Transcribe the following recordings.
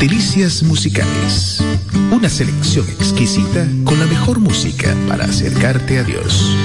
Delicias musicales. Una selección exquisita con la mejor música para acercarte a Dios.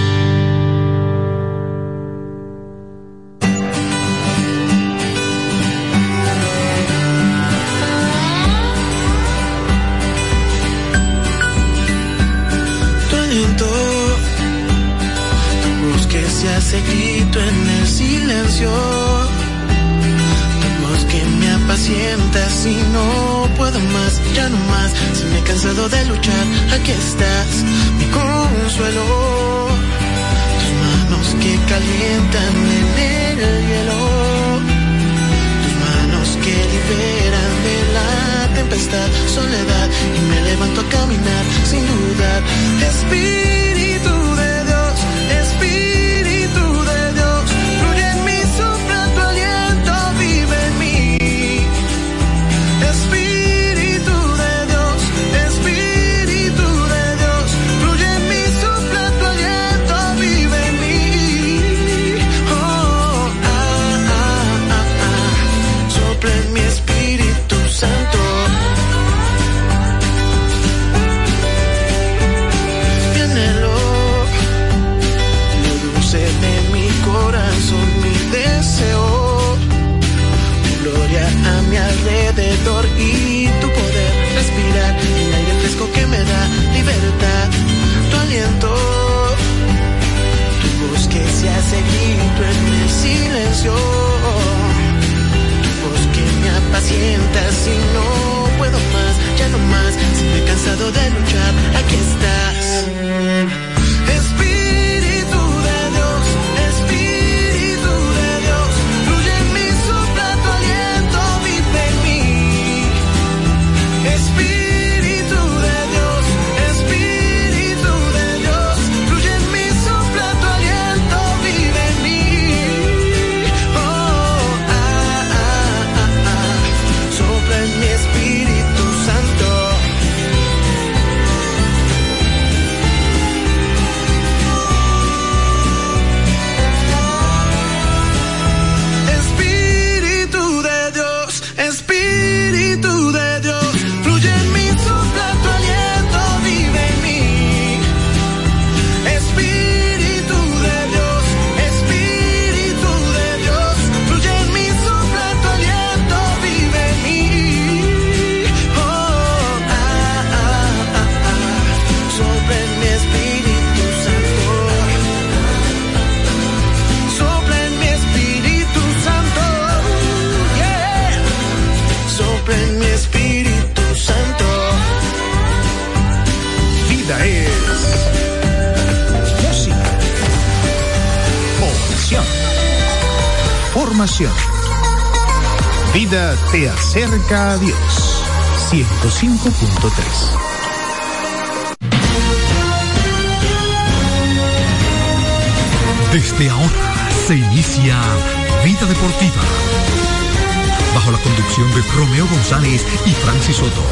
Cerca a Dios, 105.3. Desde ahora se inicia Vida Deportiva. Bajo la conducción de Romeo González y Francis Soto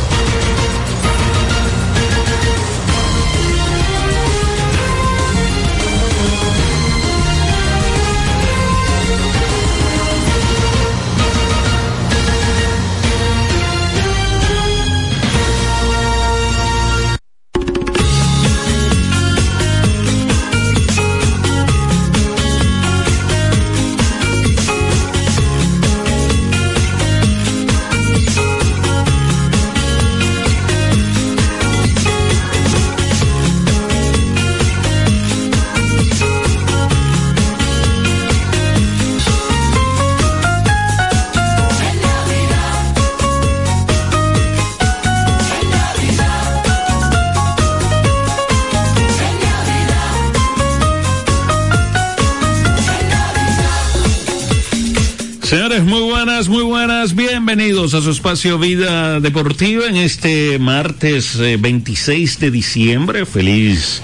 muy buenas. Bienvenidos a su espacio Vida Deportiva en este martes eh, 26 de diciembre. Feliz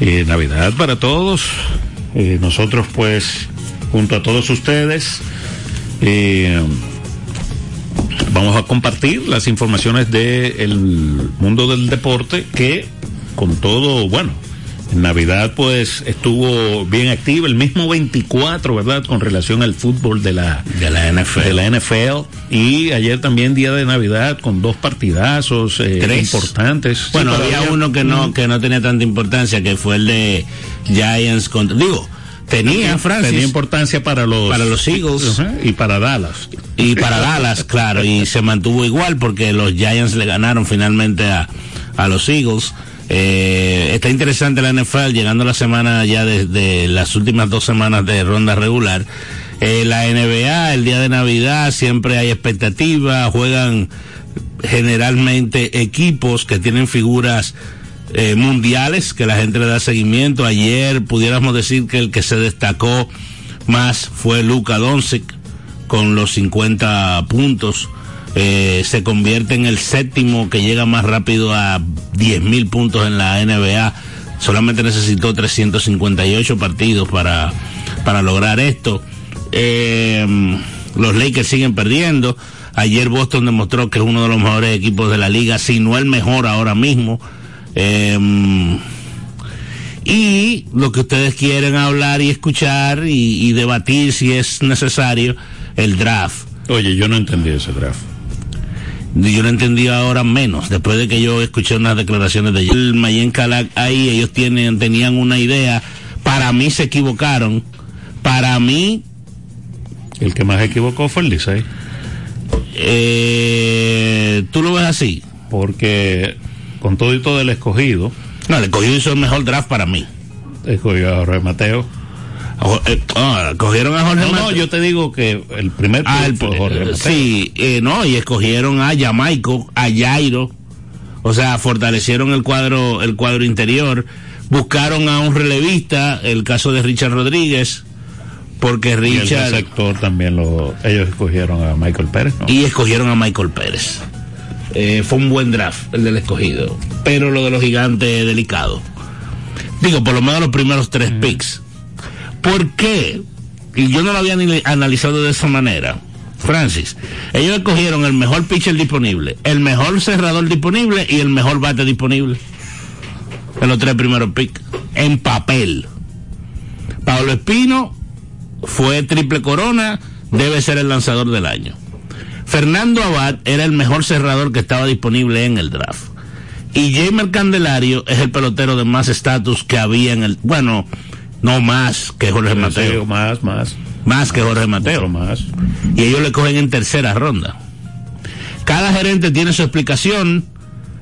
eh, Navidad para todos. Eh, nosotros pues, junto a todos ustedes, vamos a compartir las informaciones del de mundo del deporte que con todo, bueno, en Navidad, pues, estuvo bien activa, el mismo 24, ¿verdad? Con relación al fútbol de la, de la NFL. De la NFL. Y ayer también día de Navidad con dos partidazos eh, Tres. importantes. Bueno, Sí, había uno que no, que no tenía tanta importancia, que fue el de Giants contra. Digo, tenía Francis. Tenía importancia para los, Para los Eagles. Y para Dallas. Y para Dallas, claro, y se mantuvo igual porque los Giants le ganaron finalmente a, a los Eagles. Eh, está interesante la NFL, llegando la semana ya desde las últimas dos semanas de ronda regular. Eh, la NBA, el día de Navidad, siempre hay expectativa, juegan generalmente equipos que tienen figuras eh, mundiales que la gente le da seguimiento. Ayer pudiéramos decir que el que se destacó más fue Luka Doncic con los 50 puntos. Eh, se convierte en el séptimo que llega más rápido a 10 mil puntos en la NBA. Solamente necesitó 358 partidos para, para lograr esto. Eh, los Lakers siguen perdiendo. Ayer Boston demostró que es uno de los mejores equipos de la liga, si no el mejor ahora mismo. Eh, y lo que ustedes quieren hablar y escuchar y, y debatir si es necesario, el draft. Oye, yo no entendí ese draft. Yo lo entendí ahora menos, después de que yo escuché unas declaraciones de el Mayen Kalak ahí, ellos tienen, tenían una idea, para mí se equivocaron, para mí, El que más equivocó fue el Licey. eh, tú lo ves así. Porque con todo y todo el escogido, No, le cogió hizo el mejor draft para mí. escogió a Jorge Mateo. A Jo- eh, ah, cogieron a Jorge No, no, yo te digo que el primer Ah, el, fue Jorge Mateo. sí, eh, no, y escogieron a Jamaico, a Jairo, o sea, fortalecieron el cuadro, el cuadro interior, buscaron a un relevista, el caso de Richard Rodríguez, porque Y el Richard sector también lo, ellos escogieron a Michael Pérez, ¿no? y escogieron a Michael Pérez. Eh, fue un buen draft el del escogido, pero lo de los gigantes delicado. Digo, por lo menos los primeros tres picks. ¿Por qué? Y yo no lo había ni analizado de esa manera. Francis, ellos escogieron el mejor pitcher disponible, el mejor cerrador disponible y el mejor bate disponible. En los tres primeros picks. En papel. Pablo Espino fue triple corona, debe ser el lanzador del año. Fernando Abad era el mejor cerrador que estaba disponible en el draft. Y Jamer Candelario es el pelotero de más estatus que había en el. Bueno, no más que Jorge Mateo. más, más. Más que Jorge Mateo. más. Y ellos le cogen en tercera ronda. Cada gerente tiene su explicación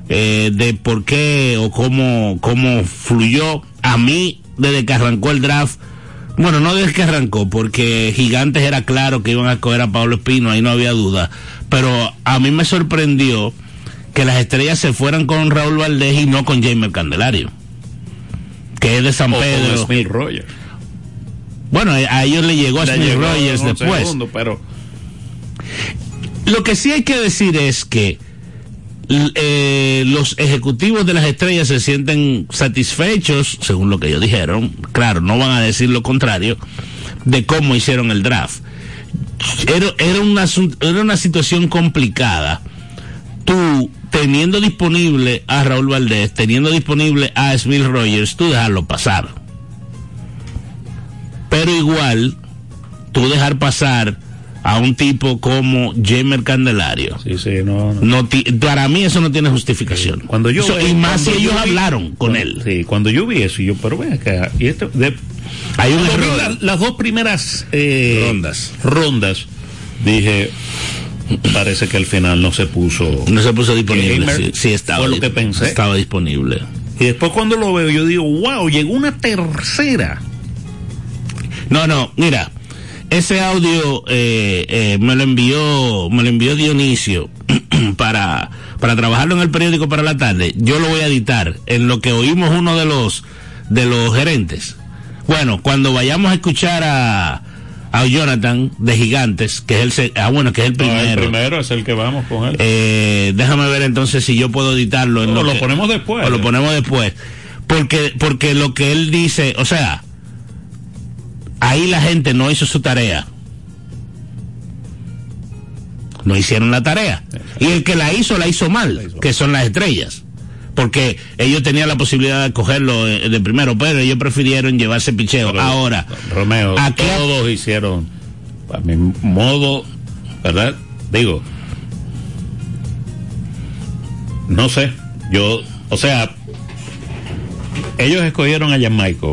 eh, de por qué o cómo, cómo fluyó. A mí, desde que arrancó el draft, bueno, no desde que arrancó, porque Gigantes era claro que iban a coger a Pablo Espino, ahí no había duda. Pero a mí me sorprendió que las estrellas se fueran con Raúl Valdés y no con Jamer Candelario, que es de San O Pedro. Smith Rogers. Bueno, a ellos le llegó Le Smith llegó Rogers después. segundo, pero Lo que sí hay que decir es que eh, los ejecutivos de las estrellas se sienten satisfechos, según lo que ellos dijeron, claro, no van a decir lo contrario, de cómo hicieron el draft. Era, era, una, era una situación complicada. Tú, teniendo disponible a Raúl Valdés, teniendo disponible a Smith Rogers, tú dejarlo pasar. Pero igual, tú dejar pasar a un tipo como Jamer Candelario. sí, sí, no, no. No ti- para mí eso no tiene justificación. Cuando yo Eso- y más si ellos vi- hablaron con él. Sí, cuando yo vi eso, yo, pero ven acá, y esto, de, Hay un error. la- las dos primeras eh, Rondas. rondas, dije, parece que al final no se puso. No se puso disponible. Gamer Sí, sí estaba. fue lo que pensé. Estaba disponible. Y después cuando lo veo, yo digo, wow, llegó una tercera. No, no, mira, ese audio eh, eh, me lo envió, me lo envió Dionisio para, para trabajarlo en el periódico para la tarde. Yo lo voy a editar en lo que oímos uno de los de los gerentes. Bueno, cuando vayamos a escuchar a, a Jonathan de Gigantes, que es el se- ah bueno, que es el No, primero. el primero es el que vamos con él. Eh, déjame ver entonces si yo puedo editarlo. En No, lo que- ponemos después. O lo ponemos después. Porque, porque lo que él dice, o sea, ahí la gente no hizo su tarea. No hicieron la tarea. Y el que la hizo, la hizo mal, que son las estrellas. Porque ellos tenían la posibilidad de cogerlo de primero, pero ellos prefirieron llevarse picheo. Ahora, Romeo, todos hicieron, a mi modo, ¿verdad? Digo, no sé, yo, o sea, ellos escogieron a Jamaica.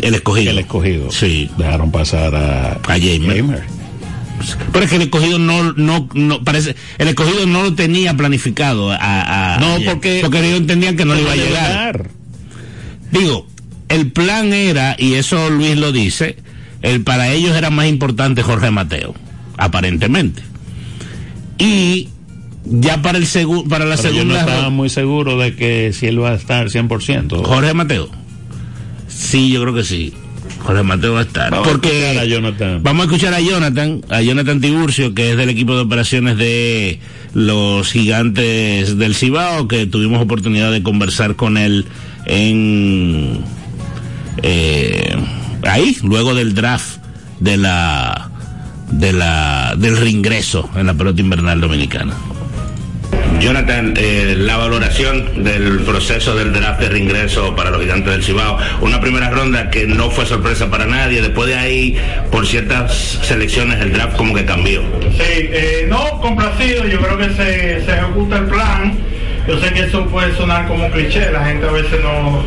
El escogido. El escogido. Sí. Dejaron pasar a, a Jamer. Pero es que el escogido no, no, no, parece, el escogido no lo tenía planificado a, no, porque, porque ellos entendían que no le iba a llegar. Digo, el plan era, y eso Luis lo dice, el, para ellos era más importante Jorge Mateo, aparentemente. Y ya para el segu para la segunda. Yo no estaba muy seguro de que si él va a estar 100%. Jorge Mateo. Sí, yo creo que sí. Jorge Mateo va a estar. Vamos porque a, Jonathan. vamos a escuchar a Jonathan, a Jonathan Tiburcio, que es del equipo de operaciones de los gigantes del Cibao, que tuvimos oportunidad de conversar con él en eh, ahí, luego del draft de la de la del reingreso en la pelota invernal dominicana. Jonathan, eh, la valoración del proceso del draft de reingreso para los gigantes del Cibao, una primera ronda que no fue sorpresa para nadie, después de ahí, por ciertas selecciones, el draft como que cambió. Sí, eh, no, complacido, yo creo que se, se ejecuta el plan. Yo sé que eso puede sonar como cliché, la gente a veces no,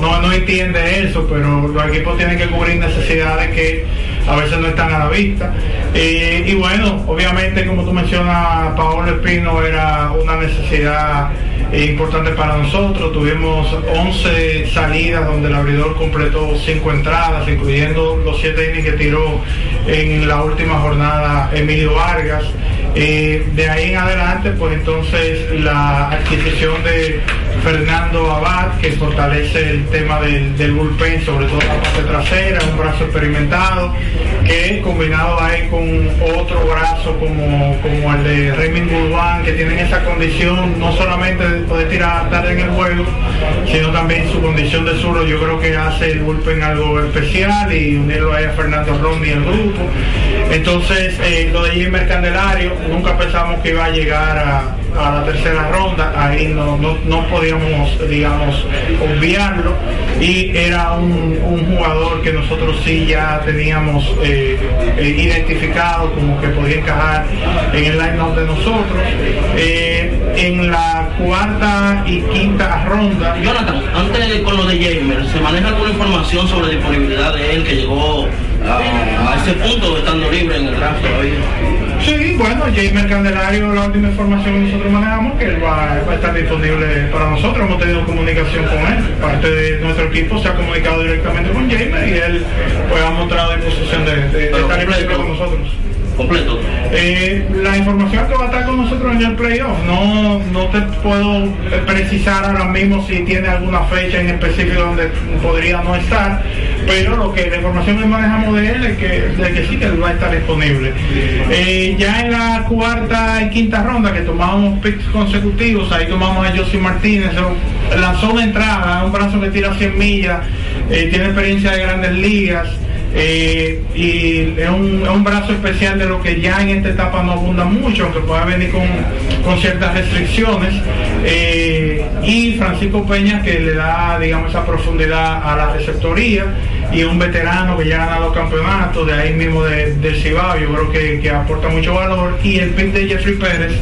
no, no entiende eso, pero los equipos tienen que cubrir necesidades que a veces no están a la vista. Y bueno, obviamente como tú mencionas, Paolo Espino era una necesidad importante para nosotros. Tuvimos 11 salidas donde el abridor completó 5 entradas, incluyendo los 7 innings que tiró en la última jornada Emilio Vargas. Eh, de ahí en adelante, pues entonces la adquisición de Fernando Abad, que fortalece el tema del, del bullpen, sobre todo la parte trasera, un brazo experimentado, que combinado ahí con otro brazo como, como el de Raymond Gulban, que tienen esa condición no solamente de poder tirar tarde en el juego, sino también su condición de zurdo, yo creo que hace el bullpen algo especial y unirlo ahí a Fernando Rondi y el grupo. Entonces, eh, lo de Jimmer Candelario, nunca pensamos que iba a llegar a, a la tercera ronda, ahí no, no, no, podíamos, digamos, obviarlo, y era un, un jugador que nosotros sí ya teníamos eh, eh, identificado como que podía encajar en el line-up de nosotros. Eh, en la cuarta y quinta ronda. Jonathan, antes con lo de Jamer, ¿se maneja alguna información sobre disponibilidad de él que llegó a, a ese punto estando libre en el draft todavía? Sí, bueno, Jamer Candelario, la última información que nosotros manejamos, que él va, va, a estar disponible para nosotros. Hemos tenido comunicación con él. Parte de nuestro equipo se ha comunicado directamente con Jamer y él pues, ha mostrado disposición de, de, de estar disponible con nosotros completo? Eh, la información que va a estar con nosotros en el playoff, no, no te puedo precisar ahora mismo si tiene alguna fecha en específico donde podría no estar, pero lo que la información que manejamos de él es que, de que sí que él va a estar disponible. Eh, ya en la cuarta y quinta ronda que tomamos picks consecutivos, ahí tomamos a Josie Martínez, lanzó una entrada, un brazo que tira 100 millas, eh, tiene experiencia de grandes ligas. Eh, y es un, es un, brazo especial de lo que ya en esta etapa no abunda mucho, aunque pueda venir con, con ciertas restricciones. Eh, y Francisco Peña que le da, digamos, esa profundidad a la receptoría y un veterano que ya ha ganado campeonatos de ahí mismo de, del Cibao, yo creo que, que aporta mucho valor. Y el pick de Jeffrey Pérez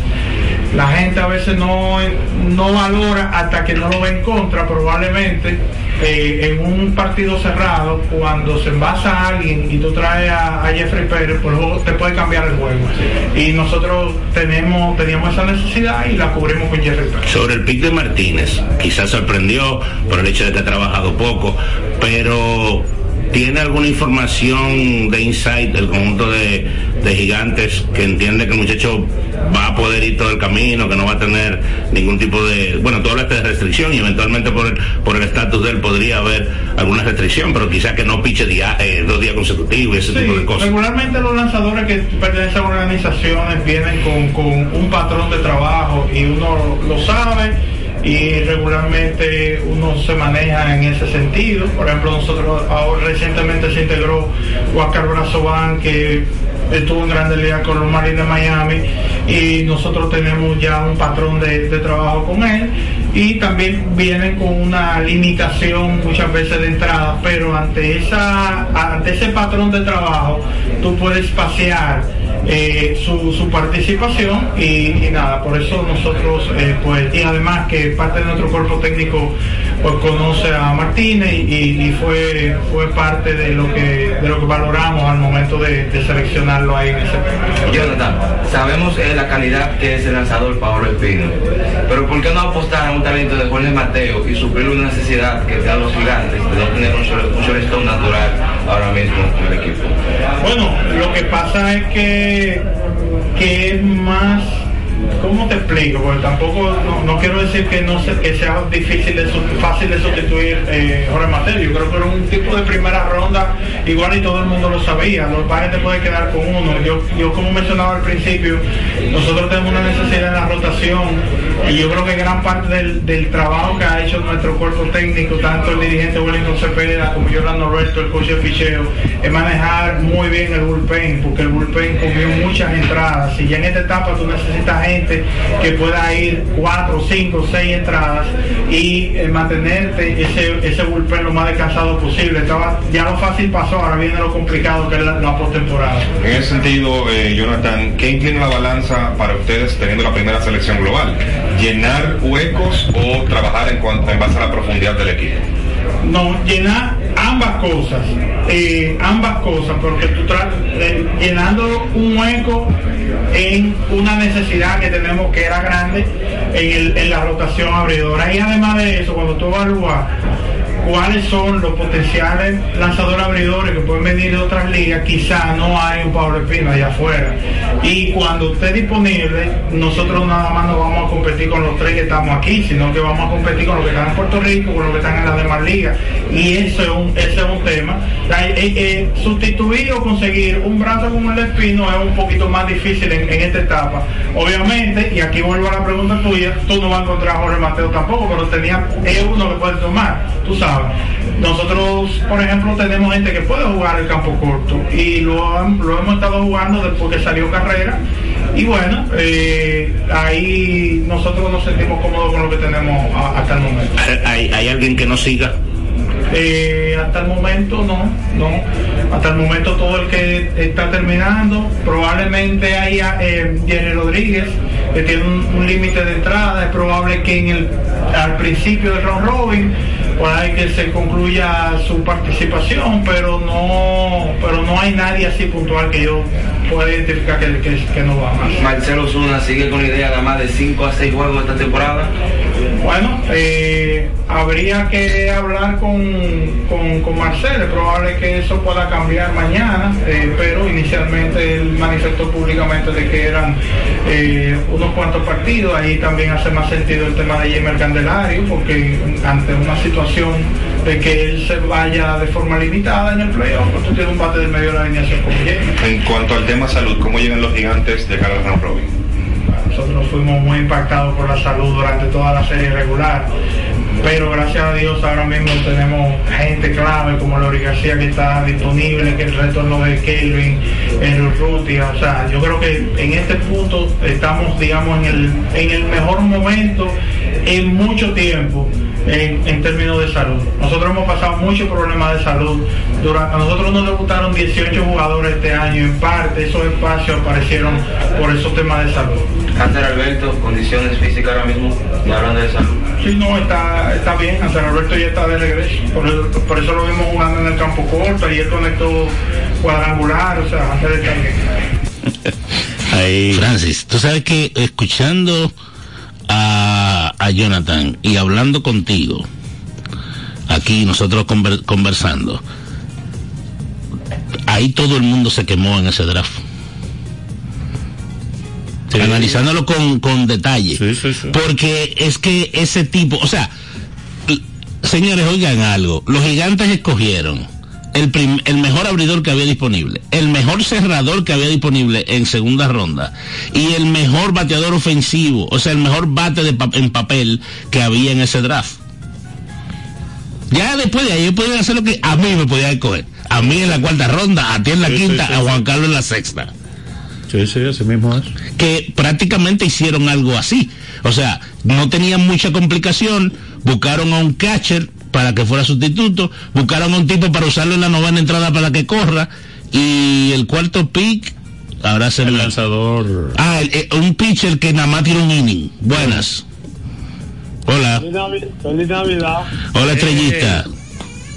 la gente a veces no, no valora hasta que no lo ve en contra, probablemente eh, en un partido cerrado, cuando se envasa a alguien y tú traes a, Jeffrey Pérez, pues te puede cambiar el juego. Y nosotros tenemos, teníamos esa necesidad y la cubrimos con Jeffrey. Sobre el pick de Martínez, quizás sorprendió por el hecho de que ha trabajado poco, pero ¿Tiene alguna información de insight del conjunto de, de, gigantes que entiende que el muchacho va poder ir todo el camino, que no va a tener ningún tipo de, bueno, tú hablaste de restricción y eventualmente por el por el estatus de él podría haber alguna restricción, pero quizás que no piche día, eh, dos días consecutivos y ese sí, tipo de cosas. Regularmente los lanzadores que pertenecen a organizaciones vienen con, con un patrón de trabajo y uno lo sabe y regularmente uno se maneja en ese sentido. Por ejemplo, nosotros ahora recientemente se integró Huáscar Brazobán, que estuvo en Grandes Ligas con los Marines de Miami y nosotros tenemos ya un patrón de, de, trabajo con él. Y también vienen con una limitación muchas veces de entrada, pero ante esa ante ese patrón de trabajo tú puedes pasear eh, su, su, participación y, nada, por eso nosotros, eh, pues, y además que parte de nuestro cuerpo técnico pues conoce a Martínez y, fue fue parte de lo que de lo que valoramos al momento de, seleccionarlo ahí en ese Jonathan, sabemos eh, la calidad que es el lanzador Pablo Espino, pero ¿por qué no apostar a un talento de Jorge Mateo y suplir una necesidad que sean los gigantes de no tener un, un natural ahora mismo en el equipo? Bueno, lo que pasa es que, que es más ¿Cómo te explico? Porque tampoco, no, quiero decir que no que sea difícil, de, fácil de sustituir eh, Jorge Mateo. Yo creo que era un tipo de primera ronda, igual y todo el mundo lo sabía. Los padres te puede quedar con uno. Yo, yo como mencionaba al principio, nosotros tenemos una necesidad en la rotación y yo creo que gran parte del, trabajo que ha hecho nuestro cuerpo técnico, tanto el dirigente Wellington Cepeda como Yolanda Roberto, el coach de ficheo, es manejar muy bien el bullpen, porque el bullpen comió muchas entradas. Y ya en esta etapa tú necesitas gente que pueda ir cuatro, cinco, seis entradas y eh, mantenerte ese, ese bullpen lo más descansado posible. Estaba, ya lo fácil pasó, ahora viene lo complicado que es la, postemporada. En ese sentido, eh, Jonathan, ¿qué inclina la balanza para ustedes teniendo la primera selección global? ¿Llenar huecos o trabajar en, cuanto, en base a la profundidad del equipo? No, llenar ambas cosas, eh, ambas cosas, porque tú tratas, llenando un hueco en una necesidad que tenemos que era grande en, la rotación abridora. Y además de eso, cuando tú evalúas cuáles son los potenciales lanzadores abridores que pueden venir de otras ligas, quizá no hay un Pablo Espino allá afuera. Y cuando esté disponible, nosotros nada más no vamos a competir con los tres que estamos aquí, sino que vamos a competir con los que están en Puerto Rico, con los que están en las demás ligas. Y eso es un, ese es un tema. Eh, eh, sustituir o conseguir un brazo como el Espino es un poquito más difícil en, esta etapa. Obviamente, y aquí vuelvo a la pregunta tuya, tú no vas a encontrar a Jorge Mateo tampoco, pero tenía, es uno que puede tomar, tú sabes. Nosotros, por ejemplo, tenemos gente que puede jugar el campo corto y lo, hemos estado jugando después que salió carrera. Y bueno, eh, ahí nosotros nos sentimos cómodos con lo que tenemos hasta el momento. ¿Hay, ¿Hay alguien que nos siga? Eh, hasta el momento no, no. Hasta el momento todo el que está terminando, probablemente haya eh, Jerry Rodríguez, que tiene un, límite de entrada, es probable que en el, al principio del round robin hay que se concluya su participación, pero no, pero no hay nadie así puntual que yo pueda identificar que, que, no va más. Marcelo Zuna sigue con la idea de más de 5 a 6 juegos esta temporada. Bueno, eh, habría que hablar con, con, Marcelo, es probable que eso pueda cambiar mañana, eh, pero inicialmente él manifestó públicamente de que eran eh, unos cuantos partidos, ahí también hace más sentido el tema de Jamer Candelario, porque ante una situación de que él se vaya de forma limitada en el playoff, tú tienes un bate del medio de la alineación como En cuanto al tema salud, ¿cómo llegan los gigantes de cara al robin? Nosotros fuimos muy impactados por la salud durante toda la serie regular, pero gracias a Dios ahora mismo tenemos gente clave como Lori García que está disponible, que el retorno de Kelvin, el Urrutia, o sea, yo creo que en este punto estamos, digamos, en el, en el mejor momento en mucho tiempo en, términos de salud. Nosotros hemos pasado muchos problemas de salud. Durante, a nosotros nos debutaron 18 jugadores este año. En parte esos espacios aparecieron por esos temas de salud. Cáncer Alberto, condiciones físicas ahora mismo, y hablando de salud. Sí, no, está, está bien. Cáncer Alberto ya está de regreso. Por, eso lo vimos jugando en el campo corto. y él conectó cuadrangular. O sea, Cáncer está bien. Ahí. Francis, tú sabes que escuchando a, a Jonathan y hablando contigo, aquí nosotros conversando, ahí todo el mundo se quemó en ese draft. Analizándolo con, con detalle. Porque es que ese tipo, o sea, señores, oigan algo, los gigantes escogieron el, mejor abridor que había disponible, el mejor cerrador que había disponible en segunda ronda y el mejor bateador ofensivo, o sea, el mejor bate de en papel que había en ese draft. Ya después de ahí pueden hacer lo que a mí me podían escoger. A mí en la cuarta ronda, a ti en la quinta, a Juan Carlos en la sexta. Sí, sí, ese mismo es. Que prácticamente hicieron algo así. O sea, no tenían mucha complicación, buscaron a un catcher para que fuera sustituto, buscaron a un tipo para usarlo en la novena entrada para que corra, y el cuarto pick ahora se el lanzador. Ah, el, un pitcher que nada más tiene un inning. Buenas. Hola. Feliz, Navi Feliz Navidad. Hola, estrellista.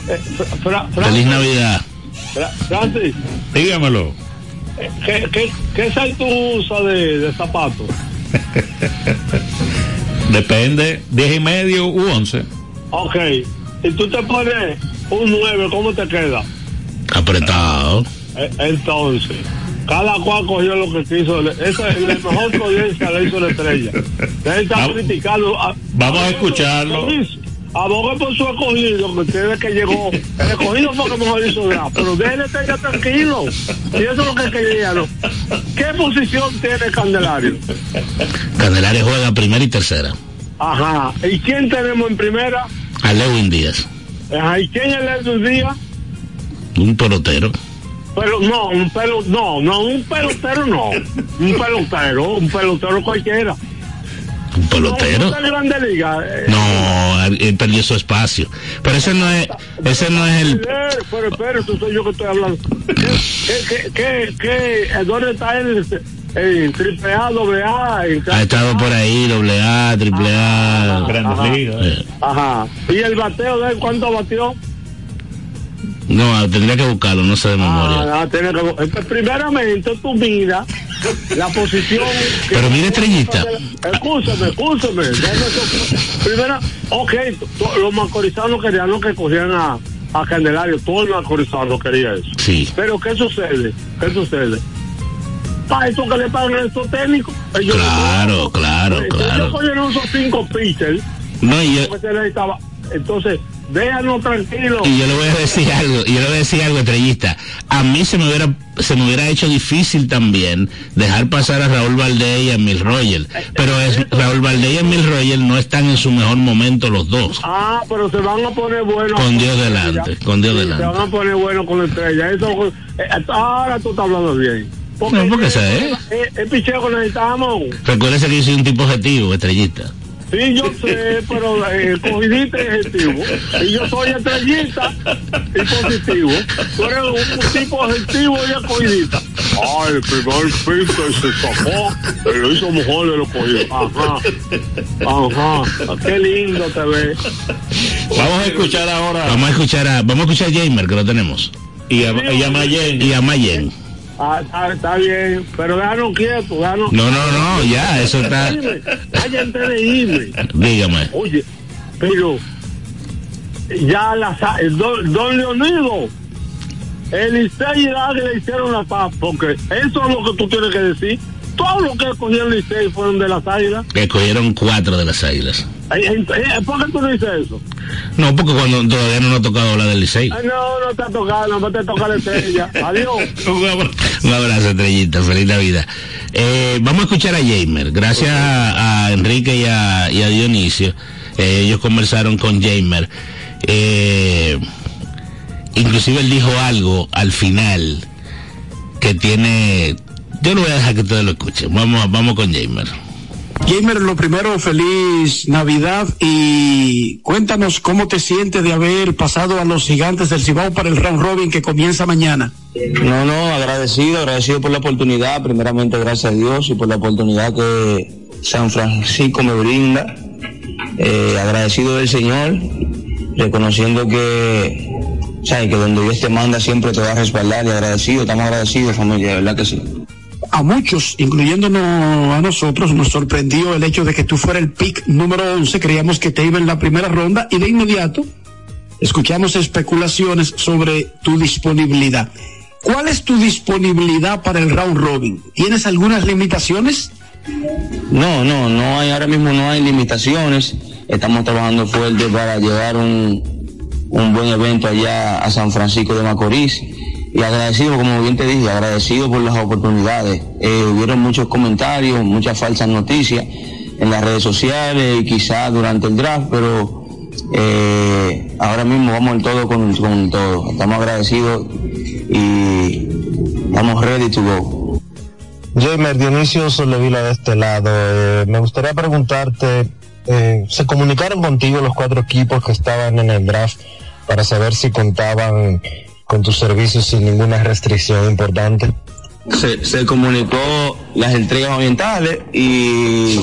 Eh, Fra Fra Feliz Navidad. Fra Francis, Dígamelo. ¿qué, qué, qué tú usas de, de zapatos? Depende, 10 y medio u 11. Ok. Y tú te pones un 9, ¿cómo te queda? Apretado. Eh, Entonces, cada cual cogió lo que quiso. Esa es la mejor audiencia le hizo la estrella. Él está Vamos- criticando. a- vamos a escucharlo. Aboga por su escogido, que usted que llegó. El escogido fue que mejor hizo draft. Pero déjele estar tranquilo. Y eso es lo que quería. ¿no? ¿Qué posición tiene Candelario? Candelaria juega primera y tercera. Ajá. ¿Y quién tenemos en primera? A Lewin Díaz. ¿Y quién es el día? Un pelotero. Pero no, un pelo, no, no, un pelotero no. Un pelotero, un pelotero cualquiera. Un pelotero. No, liga. eh, No, él perdió su espacio. Pero ese no es, ese no es el. Eh, Pero espera, eso soy yo que estoy hablando. ¿Qué, qué, qué, qué, ¿Dónde está él? En triple A, doble A. Ha estado por ahí, doble A, triple A. Grandes Ajá. ligas. Eh, Ajá. ¿Y el bateo de él cuánto batió? No, tendría que buscarlo, no sé de memoria. Ah, tiene que, primeramente tú mira la posición. Pero mira, Estrellita. Escúchame, escúchame. Primera, ok, los macorizanos querían lo que cogían a, a Candelario. Todo el macorizano quería eso. Sí. Pero ¿qué sucede? ¿Qué sucede? Para eso que le pagan a estos técnicos. Ellos- Claro, claro, Ellos claro. cogieron esos cinco pitchers. No, y yo. Entonces, déjanos tranquilos. y yo le voy a decir algo, y yo le voy a decir algo, estrellista. A mí se me hubiera, se me hubiera hecho difícil también dejar pasar a Raúl Valdés y a Emil Roger. Pero es, Raúl Valdés y Emil Roger no están en su mejor momento los dos. Ah, pero se van a poner buenos. Con Dios delante, con Dios delante. Se van a poner buenos con la estrella. Eso, eh, ahora tú estás hablando bien. No, porque se eh, eh, el picheo que necesitamos. Recuérdese que yo soy un tipo objetivo, estrellista. Sí, yo sé, pero eh, cogidita es objetivo. Y yo soy estrellista y positivo. Tú eres un, un tipo objetivo y escogidita. Ah, el primer que se sacó, él lo hizo mejor de lo cogido. Ajá. Ajá. Qué lindo te ves. Vamos a escuchar ahora. Vamos a escuchar a, vamos a escuchar a Jamer, que lo tenemos. Y a, y a Mayen. Y a Mayen. Ah, está, está bien, pero déjanos quietos, déjanos. No, no, no, ya, eso está. Váyanse de irme. Dígame. Oye, pero ya la, don, don Leonido, el Licey y Águila hicieron la paz, porque eso es lo que tú tienes que decir. Todo lo que el Licey fueron de las águilas. Que cogieron cuatro de las águilas. ¿Por qué tú no dices eso? No, porque cuando todavía no nos ha tocado hablar del Licey. Ay, no, no te ha tocado, no te toca la estrella. Adiós. Un abrazo, estrellita, feliz Navidad. Eh, vamos a escuchar a Jamer. Gracias a, a Enrique y a, y a Dionisio. Eh, ellos conversaron con Jamer. Eh, inclusive él dijo algo al final que tiene... Yo lo voy a dejar que ustedes lo escuchen. Vamos, vamos con Jamer. Gamer, lo primero, feliz Navidad y cuéntanos cómo te sientes de haber pasado a los gigantes del Cibao para el round robin que comienza mañana. No, no, agradecido, agradecido por la oportunidad, primeramente gracias a Dios y por la oportunidad que San Francisco me brinda. Eh, agradecido del Señor, reconociendo que, sabes, que donde Dios te manda siempre te va a respaldar y agradecido, estamos agradecidos familia, de verdad que sí. A muchos, incluyéndonos a nosotros, nos sorprendió el hecho de que tú fueras el pick número 11. Creíamos que te iba en la primera ronda y de inmediato escuchamos especulaciones sobre tu disponibilidad. ¿Cuál es tu disponibilidad para el round robin? ¿Tienes algunas limitaciones? No, no, no hay, ahora mismo no hay limitaciones. Estamos trabajando fuerte para llevar un, un buen evento allá a San Francisco de Macorís. Y agradecido, como bien te dije, agradecido por las oportunidades. Eh, hubieron muchos comentarios, muchas falsas noticias en las redes sociales y quizás durante el draft, pero eh, ahora mismo vamos en todo con, con todo. Estamos agradecidos y estamos ready to go. Jamer Dionisio Soldevila de este lado. Eh, me gustaría preguntarte, ¿se comunicaron contigo los cuatro equipos que estaban en el draft para saber si contaban con tus servicios sin ninguna restricción importante? Se, se comunicó las entregas orientales y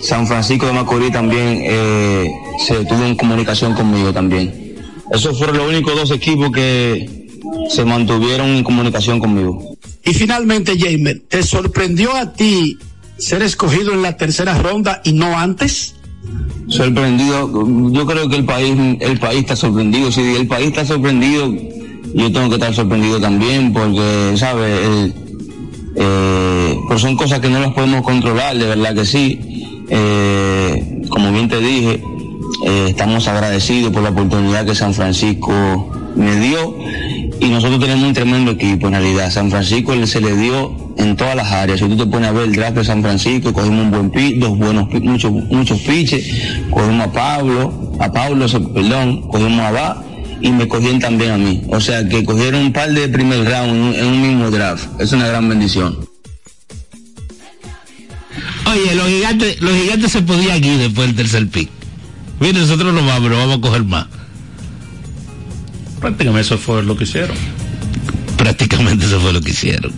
San Francisco de Macorís también eh, se tuvo en comunicación conmigo también. Esos fueron los únicos dos equipos que se mantuvieron en comunicación conmigo. Y finalmente, Jamer, ¿te sorprendió a ti ser escogido en la tercera ronda y no antes? Sorprendido, yo creo que el país, el país está sorprendido. Si el país está sorprendido, yo tengo que estar sorprendido también, porque, ¿sabes? Pero son cosas que no las podemos controlar, de verdad que sí. Eh, como bien te dije, eh, estamos agradecidos por la oportunidad que San Francisco me dio y nosotros tenemos un tremendo equipo en realidad. San Francisco se le dio en todas las áreas. Si tú te pones a ver el draft de San Francisco, cogimos un buen pitch, dos buenos, muchos, muchos pitches, cogimos a Pablo, a Pablo, perdón, cogimos a Va y me cogieron también a mí. O sea que cogieron un par de primer round en un mismo draft. Es una gran bendición. Oye, los gigantes, los gigantes se podían aquí después del tercer pick. Mire, nosotros no vamos, pero vamos a coger más. Prácticamente eso fue lo que hicieron. Prácticamente eso fue lo que hicieron.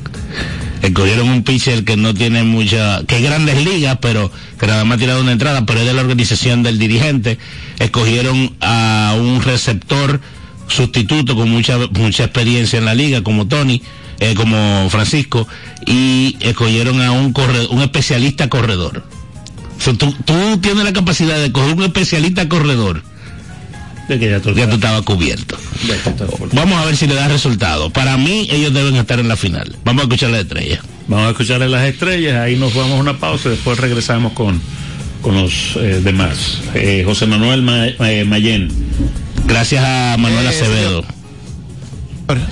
Escogieron un pitcher que no tiene mucha, que es grandes ligas, pero que nada más ha tirado una entrada, pero es de la organización del dirigente. Escogieron a un receptor sustituto con mucha, mucha experiencia en la liga, como Tony, eh, como Francisco, y escogieron a un corredor, un especialista corredor. tú, tú tienes la capacidad de coger un especialista corredor de que ya tú, ya tú estabas cubierto. Vamos a ver si le da resultado. Para mí, ellos deben estar en la final. Vamos a escuchar las estrellas. Vamos a escucharle las estrellas, ahí nos vamos a una pausa y después regresamos con, con los eh, demás. Eh, José Manuel Ma eh, Mayen. Gracias a Manuel Acevedo.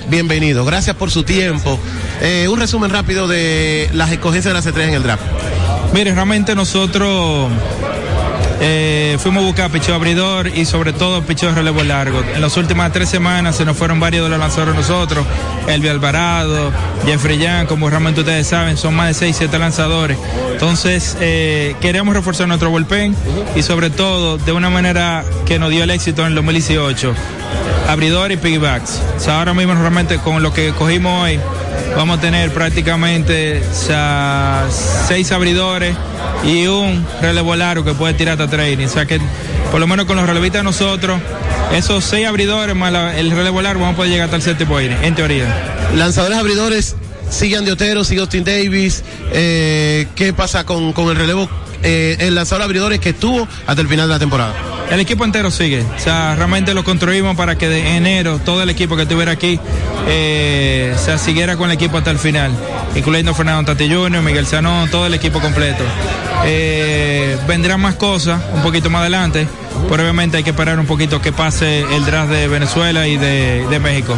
Bienvenido, gracias por su tiempo. un resumen rápido de las escogencias de las estrellas en el draft. Mire, realmente nosotros eh, fuimos a buscar picheo abridor y sobre todo picheo de relevo largo. En las últimas tres semanas se nos fueron varios de los lanzadores nosotros, Elvi Alvarado, Jeffrey Young, como realmente ustedes saben, son más de 6, 7 lanzadores. Entonces, eh, queremos reforzar nuestro bullpen y sobre todo de una manera que nos dio el éxito en el 2018, abridor y piggybacks. Ahora mismo realmente con lo que cogimos hoy, vamos a tener prácticamente seis abridores y un relevo largo que puede tirar hasta training. O sea que por lo menos con los relevistas nosotros, esos seis abridores el relevo largo vamos a poder llegar hasta el séptimo inning, en teoría. Lanzadores abridores, siguen de Otero, sigue Austin Davis. Eh, ¿Qué pasa con, con el relevo? Eh, el lanzador abridores que estuvo hasta el final de la temporada. El equipo entero sigue. O sea, realmente lo construimos para que de enero todo el equipo que estuviera aquí eh, se siguiera con el equipo hasta el final, incluyendo Fernando Tati Jr., Miguel Sanón, todo el equipo completo. Eh, vendrán más cosas un poquito más adelante, pero obviamente hay que esperar un poquito que pase el draft de Venezuela y de, de México.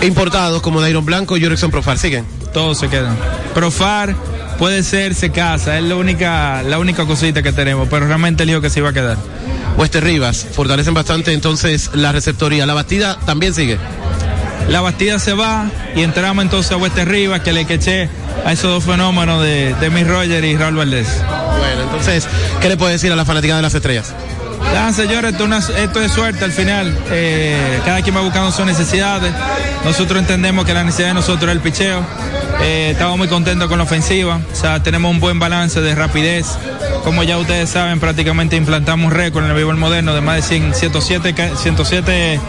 Importados como Dairon Blanco y Jorexon Profar, ¿siguen? Todos se quedan. Profar puede ser, se casa, es la única, la única cosita que tenemos, pero realmente el hijo que se iba a quedar. Oeste Rivas, fortalecen bastante entonces la receptoría. La Bastida también sigue. La Bastida se va y entramos entonces a Oeste Rivas que le queché a esos dos fenómenos de, de Miss Roger y Raúl Valdés. Bueno, entonces, ¿qué le puede decir a la fanática de las estrellas? Ya, señores, esto, esto, es suerte al final. Eh, cada quien va buscando sus necesidades. Nosotros entendemos que la necesidad de nosotros es el picheo. Eh, estamos muy contentos con la ofensiva. O sea, tenemos un buen balance de rapidez. Como ya ustedes saben, prácticamente implantamos récord en el béisbol moderno de más de 100, 107, 107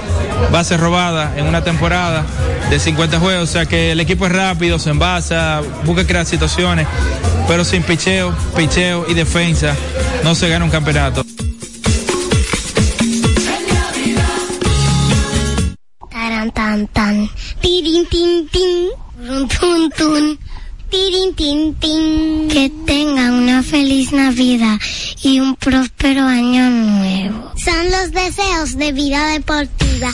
bases robadas en una temporada de 50 juegos. O sea que el equipo es rápido, se envasa, busca crear situaciones. Pero sin picheo, picheo y defensa no se gana un campeonato. Tirin tin tin. Que tengan una feliz navidad y un próspero año nuevo. Son los deseos de vida deportiva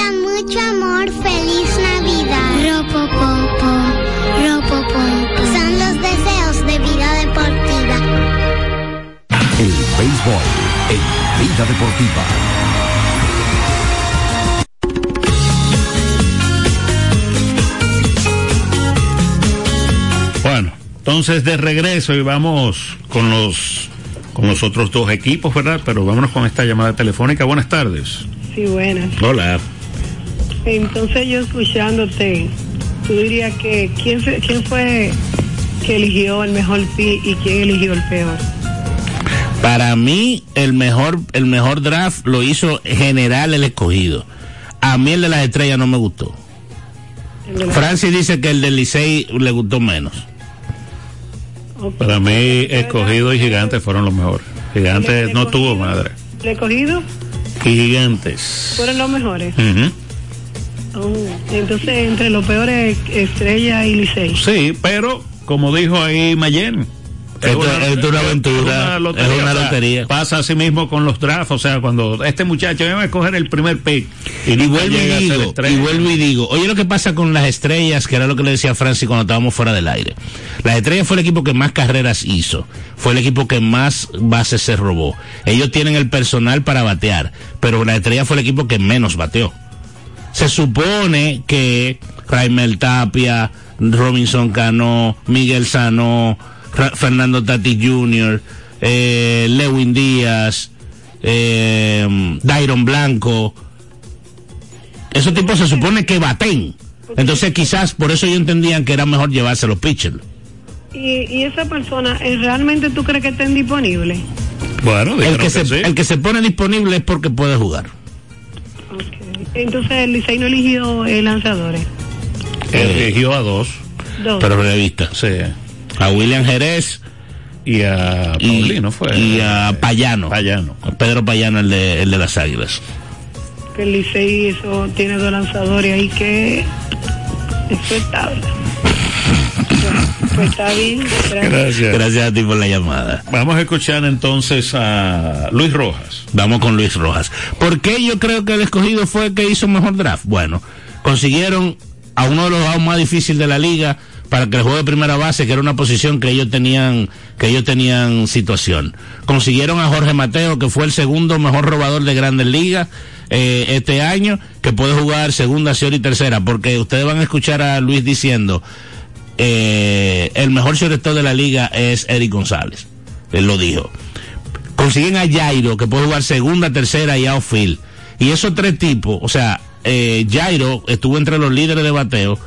mucho amor, feliz Navidad. Ropopopo, ropopopo. Son los deseos de vida deportiva. El béisbol en Vida Deportiva. Bueno, entonces de regreso y vamos con los con los otros dos equipos, ¿verdad? Pero vámonos con esta llamada telefónica. Buenas tardes. Sí, buenas. Hola. Entonces yo escuchándote, tú dirías que quién, quién fue que eligió el mejor pi y quién eligió el peor. Para mí, el mejor, el mejor draft lo hizo general el escogido. A mí el de las estrellas no me gustó. Francis dice que el del Licey le gustó menos. Para mí, escogido y gigantes fueron los mejores. Gigantes no tuvo madre. ¿El escogido? Y gigantes. Fueron los mejores. Ujú. Oh, entonces, entre los peores, Estrella y Licey. Sí, pero como dijo ahí Mayen. Esto- esto es una aventura, es una o sea, lotería. Pasa así mismo con los drafts, o sea, cuando este muchacho iba a escoger el primer pick y, Y vuelvo y digo, y vuelvo y digo, oye lo que pasa con las estrellas, que era lo que le decía Francis cuando estábamos fuera del aire. Las estrellas fue el equipo que más carreras hizo, fue el equipo que más bases se robó. Ellos tienen el personal para batear, pero la estrella fue el equipo que menos bateó. Se supone que Raimel Tapia, Robinson Cano, Miguel Sano, Ra- Fernando Tati Jr., eh, Lewin Díaz, eh, Dairon Blanco, esos tipos se supone que baten. Entonces quizás por eso ellos entendían que era mejor llevarse los pitchers. ¿Y, y esa persona, eh, realmente tú crees que estén disponibles? Bueno, El que, que se, sí. el que se pone disponible es porque puede jugar. Entonces, el Licey no eligió eh, lanzadores. Eligió a dos. Dos. Pero revista. Sí. A William Jerez y a Paulino fue. Y a Payano. Payano. A Pedro Payano, el de, el de las Águilas. Que el Licey eso tiene dos lanzadores ahí que eso es tabla. Pues está bien. gracias. Gracias. Gracias a ti por la llamada. Vamos a escuchar entonces a Luis Rojas. Vamos con Luis Rojas. ¿Por qué yo creo que el escogido fue el que hizo mejor draft? Bueno, consiguieron a uno de los jugadores más difíciles de la liga para que el juego de primera base, que era una posición que ellos tenían, que ellos tenían situación. Consiguieron a Jorge Mateo, que fue el segundo mejor robador de Grandes Ligas eh, este año, que puede jugar segunda, segunda y tercera, porque ustedes van a escuchar a Luis diciendo, eh, el mejor shortstop de la liga es Eric González. Él lo dijo consiguen a Jairo que puede jugar segunda, tercera y outfield. Y esos tres tipos, o sea, eh, Jairo estuvo entre los líderes de bateo,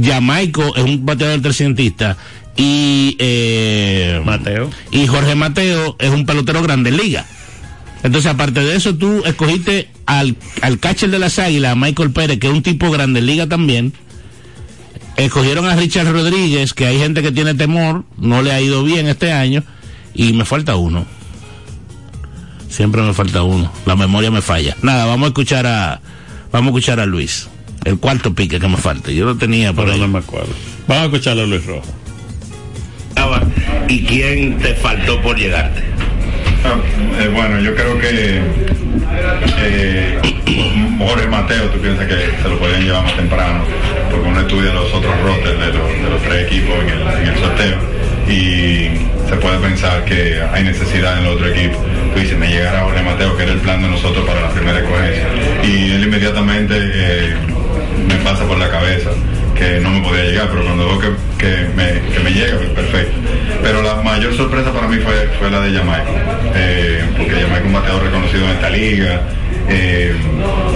Jamaico es un bateador trescientista y eh, Mateo y Jorge Mateo es un pelotero grande liga. Entonces, aparte de eso, tú escogiste al, al catcher de las águilas, Michael Pérez, que es un tipo grande liga también. Escogieron a Richard Rodríguez, que hay gente que tiene temor, no le ha ido bien este año, y me falta uno. Siempre me falta uno. La memoria me falla. Nada, vamos a escuchar a, vamos a escuchar a Luis. El cuarto pique que me falta. Yo lo tenía, pero no me acuerdo. Vamos a escuchar a Luis Rojas. ¿Y quién te faltó por llegarte? Ah, eh, bueno, yo creo que eh, Jorge Mateo, tú piensas que se lo podían llevar más temprano, porque uno estudia los otros rotes de los, tres equipos en el, en el sorteo y se puede pensar que hay necesidad en el otro equipo. Tú dices, me llegará Jorge Mateo, que era el plan de nosotros para la primera escogencia. Y él inmediatamente eh, me pasa por la cabeza que no me podía llegar, pero cuando veo que, que me, que me llega, pues perfecto. Pero la mayor sorpresa para mí fue, fue la de Jamaica, eh, porque Jamaica es un bateador reconocido en esta liga, eh,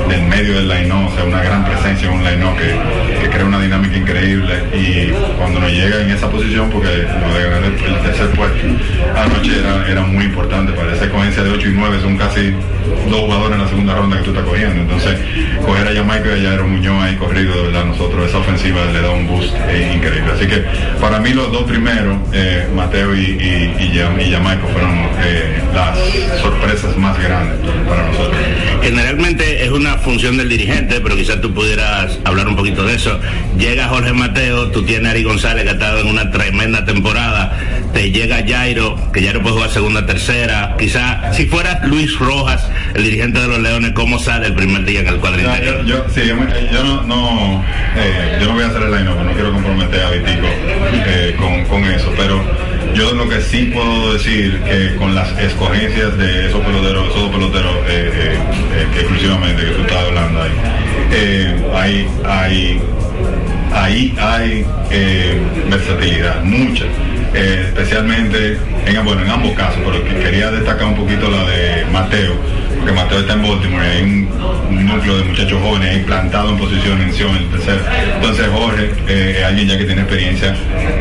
del medio del line o sea, una gran presencia en un line que, que crea una dinámica increíble. Y cuando nos llega en esa posición, porque nos de el, tercer puesto, anoche era, era muy importante para esa coherencia de 8 y 9, son casi dos jugadores en la segunda ronda que tú estás cogiendo, entonces coger a Jamaica y a Jairo Muñoz ahí corrido, de verdad, nosotros esa ofensiva le da un boost eh, increíble, así que para mí los dos primeros, eh, Mateo y, y, y, y Jamaica fueron eh, las sorpresas más grandes para nosotros. Generalmente es una función del dirigente, pero quizás tú pudieras hablar un poquito de eso. Llega Jorge Mateo, tú tienes a Ari González que ha estado en una tremenda temporada, te llega Jairo, que Jairo puede jugar segunda, tercera. Quizás si fuera Luis Rojas, el dirigente de los Leones, ¿cómo sale el primer día en el cuadro Ya, interior? yo, yo- sí, yo, me- yo no, no, eh, yo no voy a hacer el line no quiero comprometer a Vitico eh, con, con eso, pero yo lo que sí puedo decir que con las escogencias de esos peloteros, esos peloteros eh, eh, eh, exclusivamente que tú estás hablando ahí, hay, hay, ahí hay versatilidad, mucha. Especialmente en, bueno, en ambos casos, pero que quería destacar un poquito la de Mateo, porque Mateo está en Baltimore hay un, núcleo de muchachos jóvenes ahí plantado en posición en Sion, en tercero. Entonces Jorge eh, alguien ya que tiene experiencia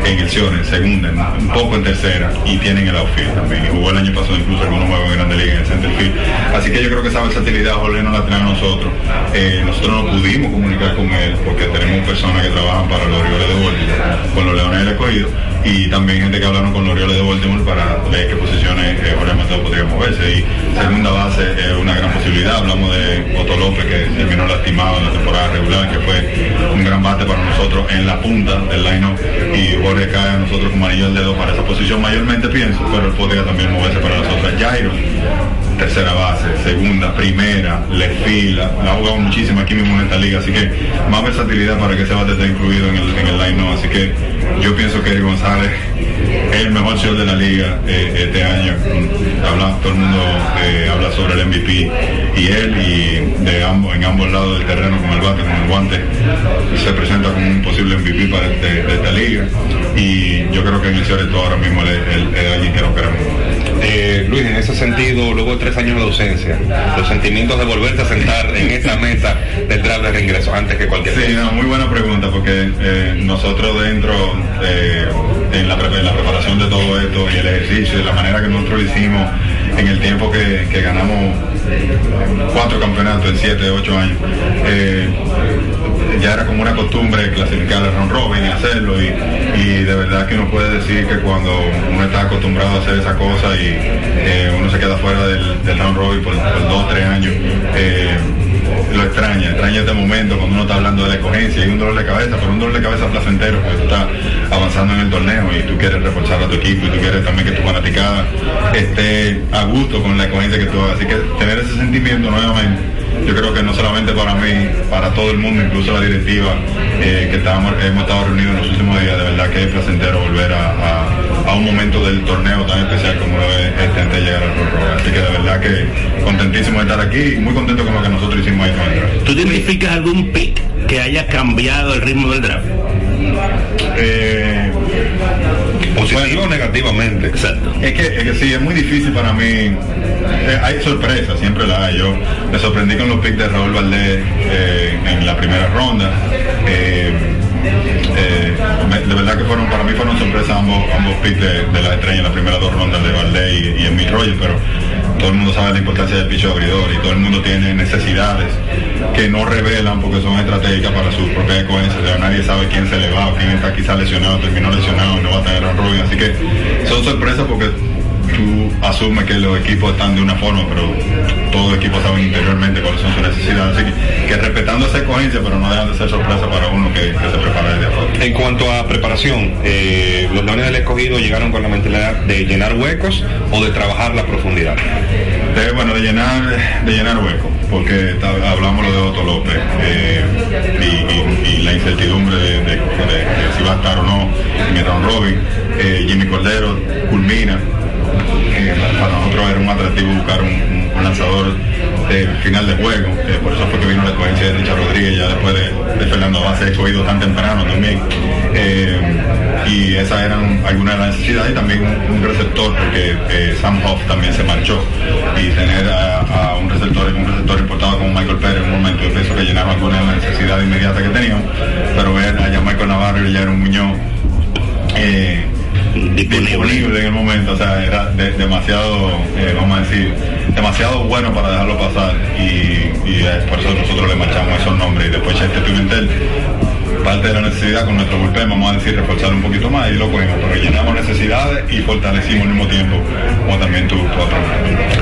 en el Sion, segunda, un poco en tercera y tiene en el outfield también. Jugó el año pasado incluso algunos juegos en Grande Liga en el center field. Así que yo creo que esa versatilidad Jorge no la a nosotros. Eh, nosotros no pudimos comunicar con él porque tenemos personas que trabajan para los Orioles de Baltimore, con los Leones del Escogido y también gente que hablaron con los Orioles de Baltimore para ver qué posiciones eh, Jorge Mateo podría moverse. Y segunda base es una gran posibilidad. Hablamos de Otto López que terminó lastimado en la temporada regular, que fue un gran bate para nosotros en la punta del line y Jorge cae a nosotros como anillo al dedo para esa posición mayormente pienso, pero él podría también moverse para las otras. Jairo, tercera base, segunda, primera, le fila, la ha jugado muchísimo aquí mismo en esta liga, así que más versatilidad para que ese bate esté incluido en el, en line así que yo pienso que Eric González es el mejor señor de la liga eh, este año. Habla, todo el mundo eh, habla sobre el MVP y él y de ambos, en ambos lados del terreno con el bate, con el guante, se presenta como un posible MVP para este- esta liga y yo creo que en el Ciareto ahora mismo es- alguien que no queremos. Eh, Luis, en ese sentido, luego de tres años de ausencia, los sentimientos de volverte a sentar en esa mesa del draft de reingreso antes que cualquier Sí, cosa. no, muy buena pregunta porque eh, nosotros dentro eh, en, la, en la preparación de todo esto y el ejercicio y la manera que nosotros lo hicimos en el tiempo que, que ganamos cuatro campeonatos en siete, ocho años, eh, ya era como una costumbre clasificar al round robin y hacerlo y, y de verdad que uno puede decir que cuando uno está acostumbrado a hacer esa cosa y eh, uno se queda fuera del, del round robin por, por dos, tres años, eh, lo extraña, extraña este momento cuando uno está hablando de la escogencia y un dolor de cabeza, pero un dolor de cabeza placentero porque tú estás avanzando en el torneo y tú quieres reforzar a tu equipo y tú quieres también que tu fanaticada esté a gusto con la escogencia que tú hagas. Así que tener ese sentimiento nuevamente, yo creo que no solamente para mí, para todo el mundo, incluso la directiva eh, que estábamos, hemos estado reunidos en los últimos días, de verdad que es placentero volver a, a- a un momento del torneo tan especial como lo es este antes de llegar al Rock. Así que de verdad que contentísimo de estar aquí y muy contento con lo que nosotros hicimos ahí con el draft. ¿Tú identificas algún pick que haya cambiado el ritmo del draft? Eh, Positivo o negativamente. Exacto. Es que, es que sí, es muy difícil para mí. Eh, hay sorpresas, siempre la hay. Yo me sorprendí con los picks de Raúl Valdés eh, en la primera ronda. Eh, de verdad que fueron para mí fueron sorpresas ambos, ambos picks de, de la estrella en las primeras dos rondas de Valdés y, y Emil Rogers, pero todo el mundo sabe la importancia del picho abridor y todo el mundo tiene necesidades que no revelan porque son estratégicas para sus propias coherencias. O sea, nadie sabe quién se le va o quién está quizá lesionado, terminó lesionado no va a tener un Robin. Así que son sorpresas porque tú asumes que los equipos están de una forma, pero todo equipo sabe interiormente cuáles son sus necesidades. Así que, que respetando esa coherencia, pero no dejan de ser sorpresa para uno que, que se prepara desde afuera. En cuanto a preparación, eh, los Leones del Escogido llegaron con la mentalidad de llenar huecos o de trabajar la profundidad. De, bueno, de llenar, de llenar hueco, porque hablamos lo de Otto López eh, y, y- y la incertidumbre de, de- de- de si va a estar o no en el round robin. Eh, Jimmy Cordero culmina. Para nosotros era un atractivo buscar un, lanzador de final de juego. por eso fue que vino la escogencia de Richard Rodríguez ya después de, de Fernando Base escogido tan temprano también. Eh, y esas eran algunas de las necesidades y también un, receptor porque eh, Sam Hoff también se marchó y tener a, un receptor un receptor importado como Michael Pérez en un momento yo pienso que llenaba alguna necesidad inmediata que teníamos pero ver a Michael Navarro y Aaron Muñoz eh, disponible. en el momento, o sea, era de- demasiado, eh, vamos a decir, demasiado bueno para dejarlo pasar y, y por eso nosotros le marchamos esos nombres y después Chester Pimentel, parte de la necesidad con nuestro bullpen, vamos a decir, reforzar un poquito más y lo cogimos, pero llenamos necesidades y fortalecimos al mismo tiempo, como también tu, tu otro.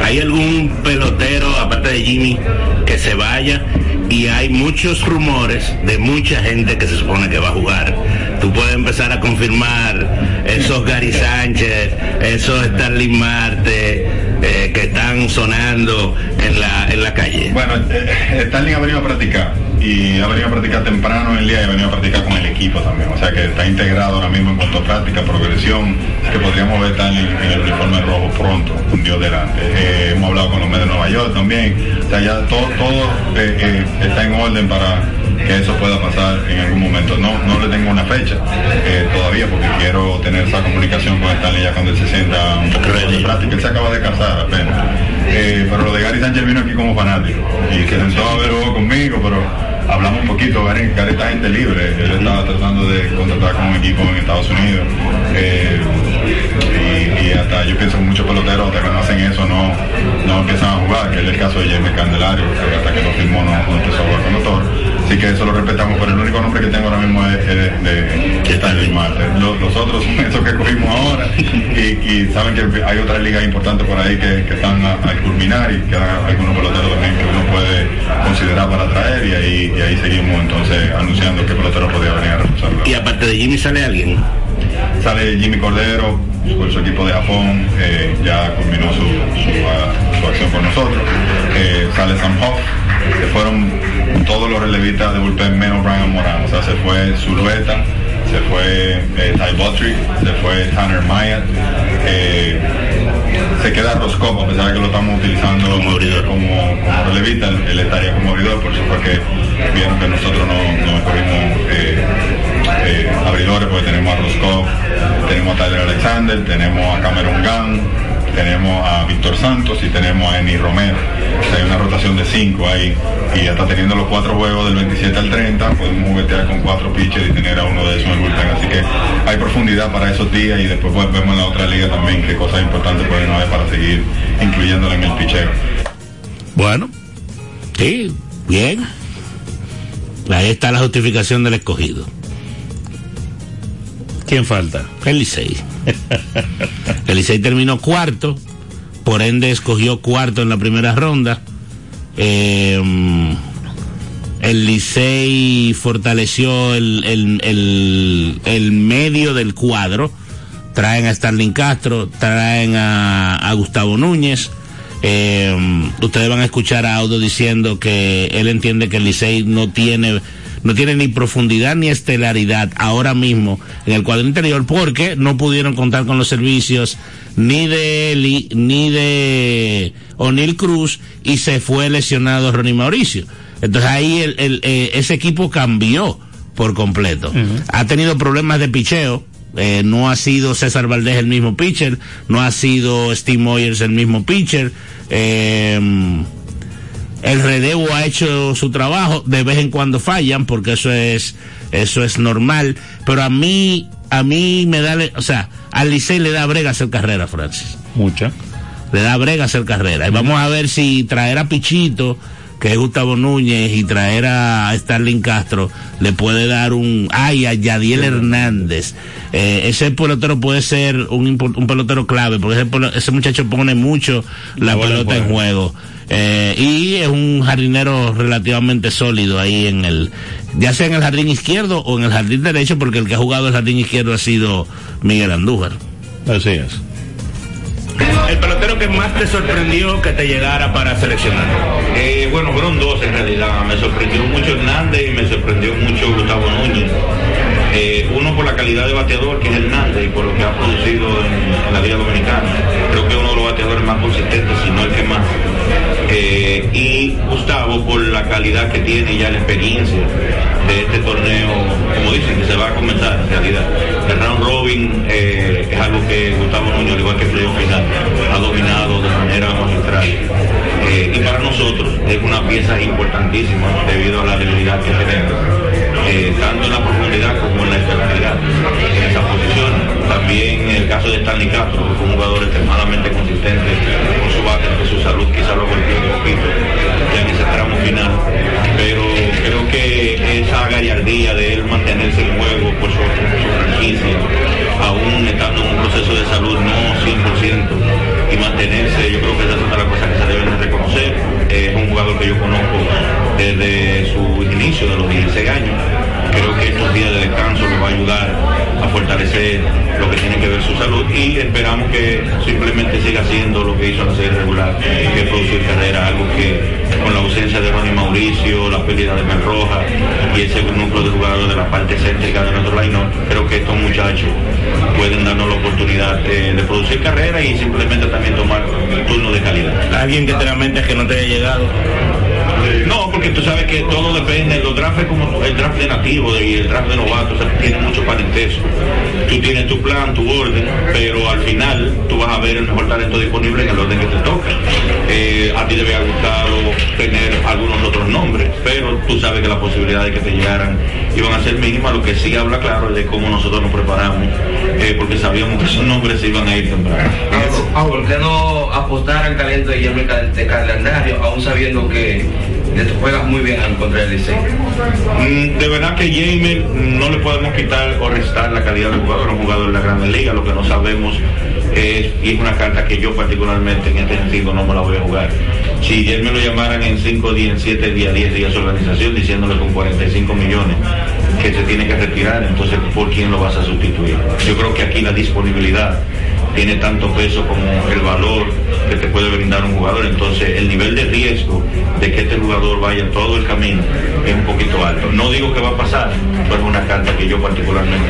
¿Hay algún pelotero, aparte de Jimmy, que se vaya? Y hay muchos rumores de mucha gente que se supone que va a jugar. Tú puedes empezar a confirmar esos Gary Sánchez, esos Starling Marte, eh, que están sonando en la, en la calle. Bueno, eh, Stanley ha venido a practicar y ha venido a practicar temprano en el día y ha venido a practicar con el equipo también. O sea que está integrado ahora mismo en cuanto a práctica, progresión, que podríamos ver Stanley en el uniforme rojo pronto, un Dios delante. Eh, hemos hablado con los medios de Nueva York también. O sea, ya todo, todo eh, eh, está en orden para que eso pueda pasar en algún momento. No, no le tengo una fecha eh, todavía porque quiero tener esa comunicación con Stanley ya cuando él se sienta un poco de práctica. Él se acaba de casar apenas. Eh, pero lo de Gary Sánchez vino aquí como fanático y se sentó a ver juego conmigo, pero hablamos un poquito. Gary, Gary está gente libre. Él estaba tratando de contratar con un equipo en Estados Unidos. Eh, y, y hasta yo pienso que muchos peloteros hasta que no hacen eso no, no empiezan a jugar, que es el caso de James Candelario, que hasta que no firmó no, no empezó a jugar con nosotros. Así que eso lo respetamos, pero el único nombre que tengo ahora mismo es, es de, de Stanley Marte. Los, los otros son esos que cogimos ahora y, y saben que hay otras ligas importantes por ahí que, que están a, a culminar y quedan algunos peloteros también que uno puede considerar para traer y ahí, y ahí seguimos entonces anunciando qué pelotero podría venir a reforzarlo. Y aparte de Jimmy sale alguien. Sale Jimmy Cordero con su equipo de Japón, eh, ya culminó su, su, su acción con nosotros. Eh, sale Sam Hoff, que fueron todos los relevistas de bullpen menos Brian Morán. O sea, se fue Zulueta, se fue eh, Ty Buttrick, se fue Tanner Maya. eh, se queda Roscoe, a pesar de que lo estamos utilizando como, como, relevista, él, estaría como abridor, por eso fue que vieron que nosotros no, no escogimos eh, eh, abridores, porque tenemos a Roscoe, tenemos a Tyler Alexander, tenemos a Cameron Gunn, tenemos a Víctor Santos y tenemos a Eni Romero. Hay una rotación de cinco ahí y hasta teniendo los cuatro juegos del 27 al 30 podemos juguetear con cuatro pitchers y tener a uno de esos en el bullpen. Así que hay profundidad para esos días y después pues, vemos en la otra liga también qué cosas importantes pueden haber para seguir incluyéndola en el picheo. Bueno, sí, bien. Ahí está la justificación del escogido. ¿Quién falta? El Licey. El Licey terminó cuarto, por ende escogió cuarto en la primera ronda. Eh, el Licey fortaleció el, medio del cuadro. Traen a Starling Castro, traen a, a Gustavo Núñez. Eh, ustedes van a escuchar a Audo diciendo que él entiende que el Licey no tiene no tiene ni profundidad ni estelaridad ahora mismo en el cuadro interior porque no pudieron contar con los servicios ni de Eli ni de O'Neill Cruz y se fue lesionado Ronnie Mauricio. Entonces ahí el, el, eh, ese equipo cambió por completo. Ha tenido problemas de picheo. Eh, no ha sido César Valdés el mismo pitcher, no ha sido Steve Moyers el mismo pitcher. Eh, el relevo ha hecho su trabajo, de vez en cuando fallan, porque eso es, eso es normal, pero a mí, a mí me da, o sea, al Licey le da brega hacer carrera, Francis. Mucha. Le da brega hacer carrera. Y vamos a ver si traer a Pichito, que es Gustavo Núñez, y traer a Starling Castro, le puede dar un, ay, a Yadiel Hernández. Eh, ese pelotero puede ser un, un pelotero clave, porque ese, ese muchacho pone mucho la, la pelota en juego. Eh, y es un jardinero relativamente sólido ahí en el, ya sea en el jardín izquierdo o en el jardín derecho, porque el que ha jugado el jardín izquierdo ha sido Miguel Andújar. Así es. El pelotero que más te sorprendió que te llegara para seleccionar. Eh, bueno, fueron dos en realidad. Me sorprendió mucho Hernández y me sorprendió mucho Gustavo Núñez. Eh, uno por la calidad de bateador que es Hernández y por lo que ha producido en, en la Liga Dominicana. Creo que es uno de los bateadores más consistentes, si no el que más. Eh, y Gustavo por la calidad que tiene ya la experiencia de este torneo, como dicen, que se va a comenzar en realidad. El round robin eh, es algo que Gustavo Núñez, al igual que playoff final, ha dominado de manera magistral. Eh, y para nosotros es una pieza importantísima debido a la debilidad que tenemos, tanto en la profundidad como en la estabilidad en esa posición. También el caso de Stanley Castro, que fue un jugador extremadamente consistente con su bate, lo que tiene que ver su salud y esperamos que simplemente siga haciendo lo que hizo en la serie regular, que es producir carrera, algo que con la ausencia de Ronnie Mauricio, la pérdida de Mel Roja y ese núcleo de jugadores de la parte céntrica de nuestro line creo que estos muchachos pueden darnos la oportunidad de, de producir carrera y simplemente también tomar turnos de calidad. Alguien que te la mente que no te haya llegado. No, porque tú sabes que todo depende, los drafts como el draft de nativo y el draft de novato, o sea, tiene mucho parentesco. Tú tienes tu plan, tu orden, pero al final tú vas a ver el mejor talento disponible en el orden que te toca. Eh, a ti te había gustado tener algunos otros nombres, pero tú sabes que las posibilidades que te llegaran iban a ser mínimas, lo que sí habla claro es de cómo nosotros nos preparamos, eh, porque sabíamos que esos nombres se iban a ir temprano. ¿Por qué no apostar al talento de Guillermo de calendario, aún sabiendo que juegas muy bien en contra del Licey? Mm, De verdad que Jamer no le podemos quitar o restar la calidad del jugador, un jugador de la Grande Liga, lo que no sabemos es, y es una carta que yo particularmente en este sentido no me la voy a jugar. Si él me lo llamaran en 5 días, en 7 días, 10 días su organización diciéndole con 45 millones que se tiene que retirar, entonces ¿por quién lo vas a sustituir? Yo creo que aquí la disponibilidad tiene tanto peso como el valor que te puede brindar un jugador. Entonces, el nivel de riesgo de que este jugador vaya todo el camino es un poquito alto. No digo que va a pasar, pero es una carta que yo particularmente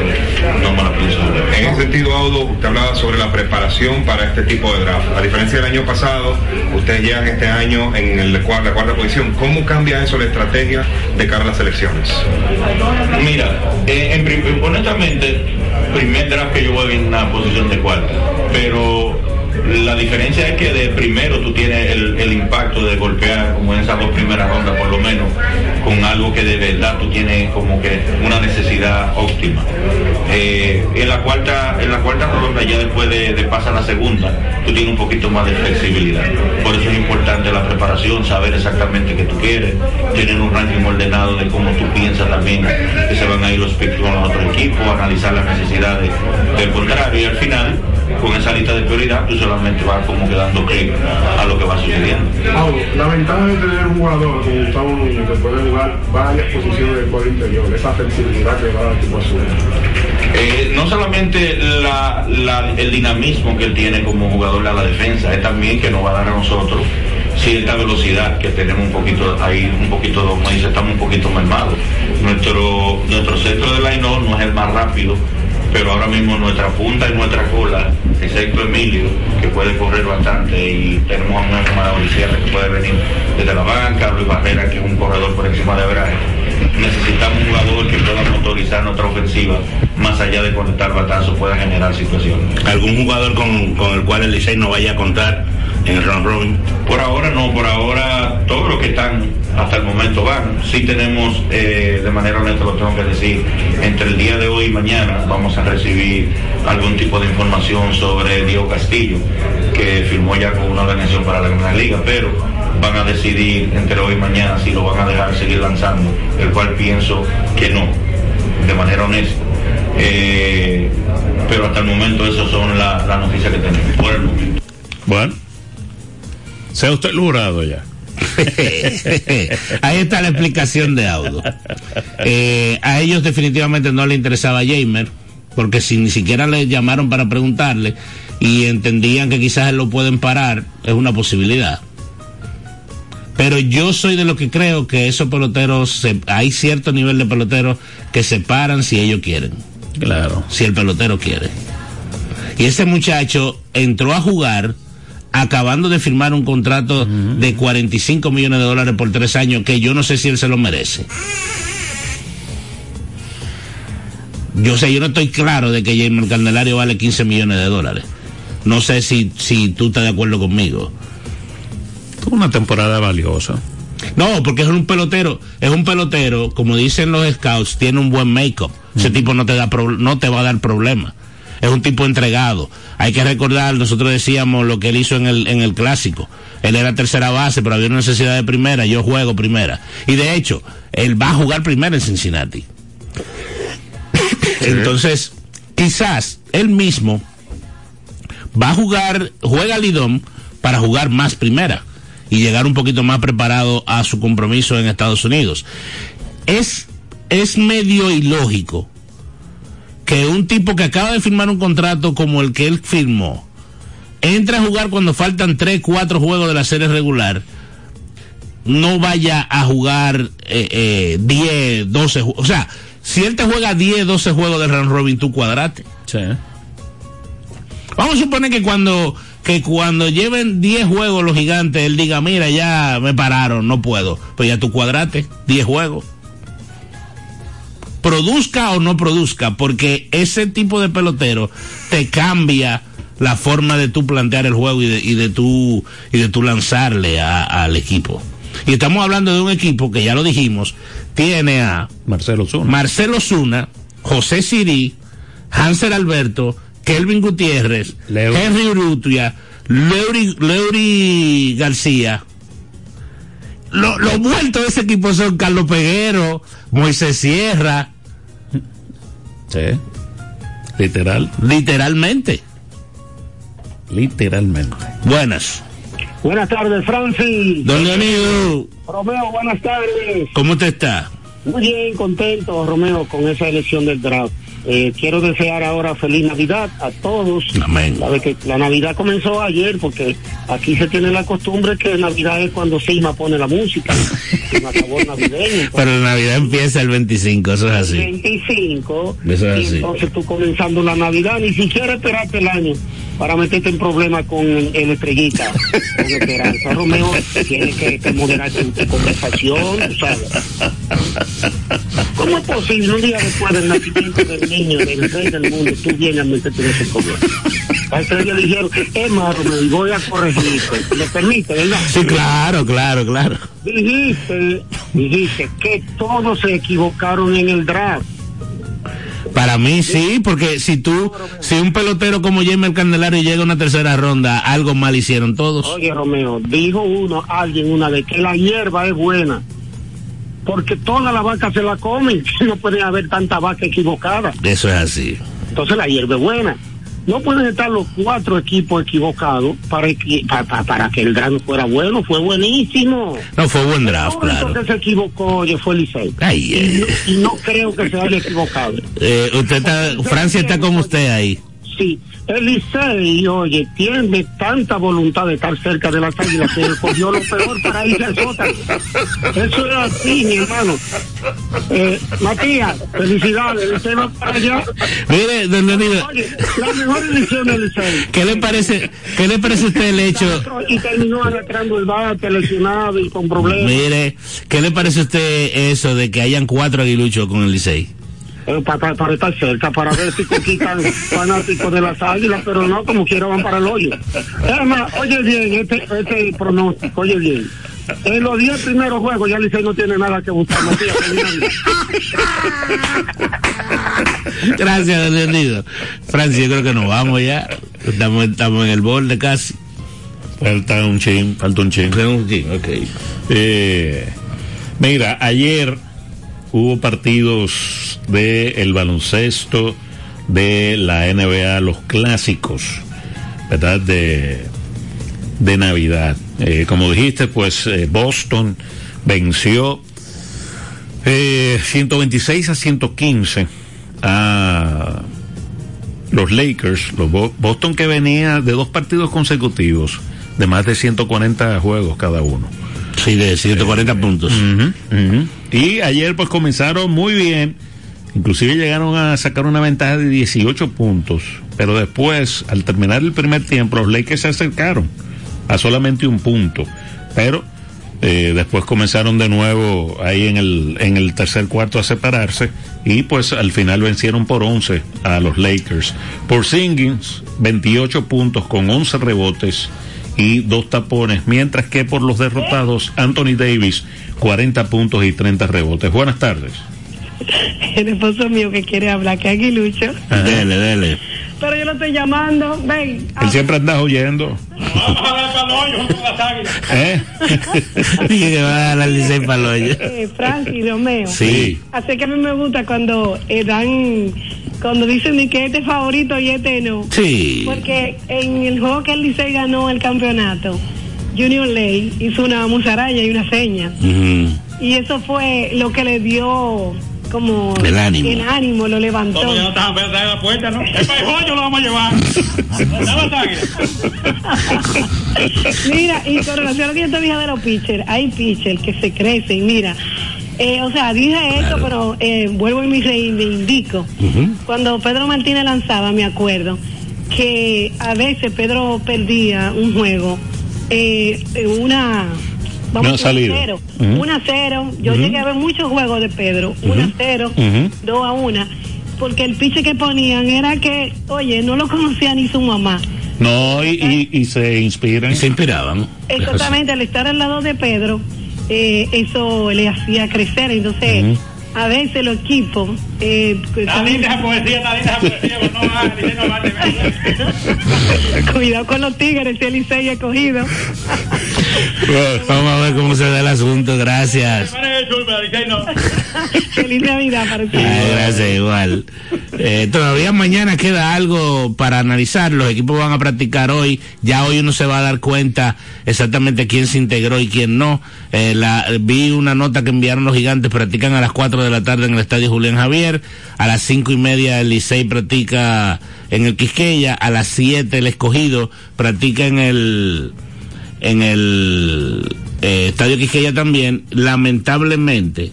no me la pienso. En ese sentido, Audo, usted hablaba sobre la preparación para este tipo de draft. A diferencia del año pasado, ustedes llegan este año en el, la cuarta posición. ¿Cómo cambia eso la estrategia de cara a las elecciones? Mira, eh, en honestamente, primer draft que yo voy en una posición de cuarta, pero la diferencia es que de primero tú tienes el, el impacto de golpear, como en esas dos primeras rondas por lo menos, con algo que de verdad tú tienes como que una necesidad óptima. Eh, en la cuarta, en la cuarta ronda ya después de, de pasar la segunda, tú tienes un poquito más de flexibilidad. Por eso es importante la preparación, saber exactamente qué tú quieres, tener un ranking ordenado de cómo tú piensas también que se van a ir los picks con los otros equipos, analizar las necesidades del contrario y al final con esa lista de prioridad tú solamente vas como que dando clic a lo que va sucediendo. La ventaja de tener un jugador como Gustavo Núñez que puede jugar varias posiciones del cuadro interior, esa flexibilidad que da el equipo azul. Eh, no solamente la- la- el dinamismo que él tiene como jugador de la defensa, es también que nos va a dar a nosotros cierta velocidad que tenemos un poquito ahí, un poquito, como dice, estamos un poquito mermados. Nuestro, nuestro centro de line no es el más rápido, pero ahora mismo nuestra punta y nuestra cola, excepto Emilio, que puede correr bastante, y tenemos a una Odisea que puede venir desde la banca, Luis Barrera, que es un corredor por encima de Brahe. Necesitamos un jugador que pueda motorizar nuestra ofensiva, más allá de conectar batazos, pueda generar situaciones. ¿Algún jugador con, con el cual el Licey no vaya a contar en el round robin? Por ahora no, por ahora todos los que están hasta el momento van. Sí tenemos, eh, de manera honesta lo tengo que decir, entre el día de hoy y mañana vamos a recibir algún tipo de información sobre Diego Castillo, que firmó ya con una organización para la Gran Liga, pero van a decidir entre hoy y mañana si lo van a dejar seguir lanzando, el cual pienso que no, de manera honesta. Eh, pero hasta el momento esas son las la noticias que tenemos, por el momento. Bueno, sea usted el jurado ya. Ahí está la explicación de Audo. Eh, a ellos definitivamente no le interesaba Jamer, porque si ni siquiera le llamaron para preguntarle, y entendían que quizás él lo pueden parar, es una posibilidad. Pero yo soy de los que creo que esos peloteros, se- hay cierto nivel de peloteros que se paran si ellos quieren. Claro. Si el pelotero quiere. Y ese muchacho entró a jugar acabando de firmar un contrato de 45 millones de dólares por tres años que yo no sé si él se lo merece. Yo sé, yo no estoy claro de que Jaime Candelario vale 15 millones de dólares. No sé si, si tú estás de acuerdo conmigo. Tuvo una temporada valiosa. No, porque es un pelotero, es un pelotero, como dicen los scouts, tiene un buen make-up. Ese tipo no te da pro- no te va a dar problema. Es un tipo entregado. Hay que recordar, nosotros decíamos lo que él hizo en el, en el clásico. Él era tercera base, pero había una necesidad de primera, yo juego primera. Y de hecho, él va a jugar primera en Cincinnati. Entonces, quizás él mismo va a jugar, juega Lidón para jugar más primera y llegar un poquito más preparado a su compromiso en Estados Unidos. Es, es medio ilógico que un tipo que acaba de firmar un contrato como el que él firmó, entra a jugar cuando faltan 3, 4 juegos de la serie regular, no vaya a jugar eh, eh, 10, 12 juegos. O sea, si él te juega 10, 12 juegos de round robin, tú cuadrate. Vamos a suponer que cuando que cuando lleven 10 juegos los gigantes, él diga, mira, ya me pararon, no puedo. Pues ya tú cuadrate, 10 juegos. Produzca o no produzca, porque ese tipo de pelotero te cambia la forma de tú plantear el juego y de, y de tú y de tú lanzarle a- al equipo. Y estamos hablando de un equipo que ya lo dijimos, tiene a Marcelo Zuna. Marcelo Zuna, José Sirí, Hansel Alberto, Kelvin Gutiérrez, Henry Urrutia, Leury, Leury García. Lo- Los muertos de ese equipo son Carlos Peguero, Moisés Sierra. Sí. Literal. Literalmente. Literalmente. Buenas. Buenas tardes, Francis. Don Leonido, Romeo, buenas tardes. ¿cómo te está? Muy bien, contento, Romeo, con esa elección del draft. Eh, quiero desear ahora feliz Navidad a todos. Amén. Sabe que la Navidad comenzó ayer porque aquí se tiene la costumbre que Navidad es cuando Sima pone la música. Sima acabó navideño. Pero la Navidad empieza el 25, eso es así. 25. Eso es y así. entonces tú comenzando la Navidad, ni siquiera esperaste el año para meterte en problemas con el, el estrellita, con Esperanza. Romeo tiene que, que moderar tu, tu conversación, sabes. ¿Cómo es posible un día después del nacimiento del niño, del rey del mundo, tú vienes a meterte en ese? La estrella le dijeron, es Romeo, y voy a corregirte. ¿Me permite, verdad? Sí, claro, claro, claro. Dijiste, dijiste que todos se equivocaron en el draft. Para mí sí, porque si tú, si un pelotero como Jaime Candelario llega a una tercera ronda, algo mal hicieron todos. Oye, Romeo, dijo uno, alguien una vez, que la hierba es buena. Porque toda la vaca se la comen, no puede haber tanta vaca equivocada. Eso es así. Entonces la hierba es buena. No pueden estar los cuatro equipos equivocados para, equi- para que el draft fuera bueno. Fue buenísimo. No fue buen draft, El claro. que se equivocó, oye, fue Licey. Ay, y, eh. no, y no creo que se haya equivocado. Eh, usted está, Francia está con usted ahí. Sí, el Licey, oye, tiene tanta voluntad de estar cerca de las águilas que cogió lo peor para irse al sótano. Eso es así, mi hermano. Eh, Matías, felicidades, el Licey va para allá. Mire, don Oye, la mejor edición del Licey. ¿qué le parece, qué le parece a usted el hecho? Y terminó arrastrando el bate, lesionado y con problemas. Mire, ¿qué le parece a usted eso de que hayan cuatro aguiluchos con el Licey? Eh, pa- pa- para, estar cerca, para ver si conquistan fanáticos de las águilas, pero no, como quiera van para el hoyo. Es más, oye bien, este, este pronóstico, oye bien. En los 10 primeros juegos ya Licey no tiene nada que buscar, Matías. Gracias, Leonido. Francia, yo creo que nos vamos ya. Estamos, estamos en el borde casi. Falta un chin, falta un chin. un chin, ok. Eh, mira, ayer hubo partidos de el baloncesto de la NBA, los clásicos, ¿verdad? De, de Navidad. Eh, como dijiste, pues eh, Boston venció eh, 126 a 115 a, los Lakers, los Bo- Boston que venía de dos partidos consecutivos de más de 140 juegos cada uno. Sí, de 140 puntos. Y ayer pues comenzaron muy bien, inclusive llegaron a sacar una ventaja de 18 puntos, pero después, al terminar el primer tiempo, los Lakers se acercaron a solamente un punto, pero eh, después comenzaron de nuevo ahí en el, en el tercer cuarto a separarse. Y pues al final vencieron por 11 a los Lakers. Por Singins, 28 puntos con 11 rebotes y dos tapones, mientras que por los derrotados, Anthony Davis, 40 puntos y 30 rebotes. Buenas tardes. El esposo mío que quiere hablar, que Aguilucho. Dele, dele. Pero yo lo estoy llamando. Ven. Él siempre anda oyendo. ¿Eh? Que va a dar hoyo. Eh, Romeo. Sí. Así que a mí me gusta cuando eh, dan, cuando dicen ni que este es favorito y este no. Sí. Porque en el juego que el Licey ganó el campeonato, Junior Ley hizo una musaraña y una seña. Y eso fue lo que le dio como El ánimo. el ánimo, lo levantó. Como ya no apenas en la puerta, ¿no? El paijollo lo vamos a llevar. Mira, y con relación a lo que yo te dije de los pitchers, hay pitchers que se crecen, mira. Eh, o sea, dije esto, pero eh, vuelvo y me, re- me indico. Cuando Pedro Martínez lanzaba, me acuerdo, que a veces Pedro perdía un juego, eh, una... Una a decir, salida. cero, Ujú. una cero. Yo llegué a ver muchos juegos de Pedro, una cero, dos a una, porque el pitcher que ponían era que, oye, no lo conocía ni su mamá. No, y, y, y se inspiran. se inspiraban. Exactamente, al estar al lado de Pedro, eh, eso le hacía crecer. Entonces, a veces los equipos. Eh, saben- linda esa poesía, está linda poesía, pero no Licey no vale. Cuidado con los tigres, si el Licey es cogido. Vamos a ver cómo se da el asunto. Gracias. Feliz Navidad para ustedes. gracias, igual. Eh, todavía mañana queda algo para analizar. Los equipos van a practicar hoy. Ya hoy uno se va a dar cuenta exactamente quién se integró y quién no. Eh, la, vi una nota que enviaron los gigantes. Practican a las 4 de la tarde en el estadio Julián Javier. A las cinco y media el Licey practica en el Quisqueya. A las 7 el escogido practica en el en el eh, estadio Quisqueya también. Lamentablemente.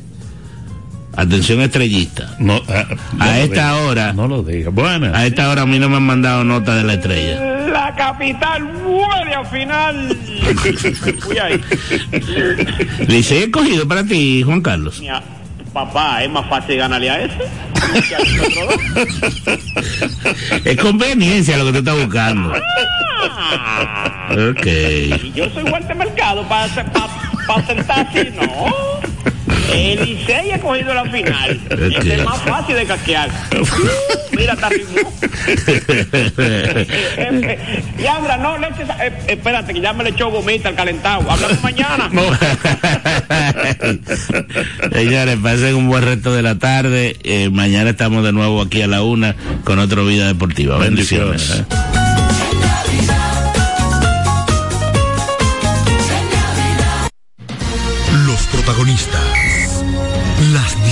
Atención estrellista. No, ah, a esta diga. hora. No lo diga. Buenas. A esta hora a mí no me han mandado nota de la estrella. La capital huele al final. Fui ahí. Licey escogido para ti, Juan Carlos. Mira, Papá, es más fácil ganarle a ese. Es conveniencia lo que tú estás buscando. Ok. Y yo soy Walter Mercado para pa, pa acertar así, no. El Licey ha cogido la final. Ok. Es más fácil de caquear. Mira, está ritmo. Yandra, no le eches. eh, espérate, que ya me le echó gomita al calentado. Hablamos mañana. Señores, pasen un buen resto de la tarde. Eh, mañana estamos de nuevo aquí a la una con otra vida deportiva. Bendiciones. ¿eh? Los protagonistas,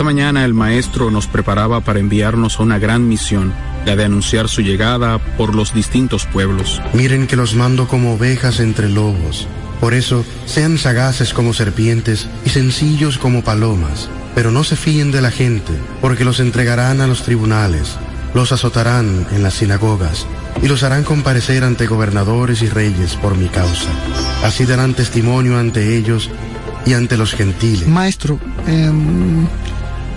Esta mañana el maestro nos preparaba para enviarnos a una gran misión, la de anunciar su llegada por los distintos pueblos. Miren que los mando como ovejas entre lobos. Por eso, sean sagaces como serpientes y sencillos como palomas, pero no se fíen de la gente, porque los entregarán a los tribunales, los azotarán en las sinagogas y los harán comparecer ante gobernadores y reyes por mi causa. Así darán testimonio ante ellos y ante los gentiles. Maestro, em,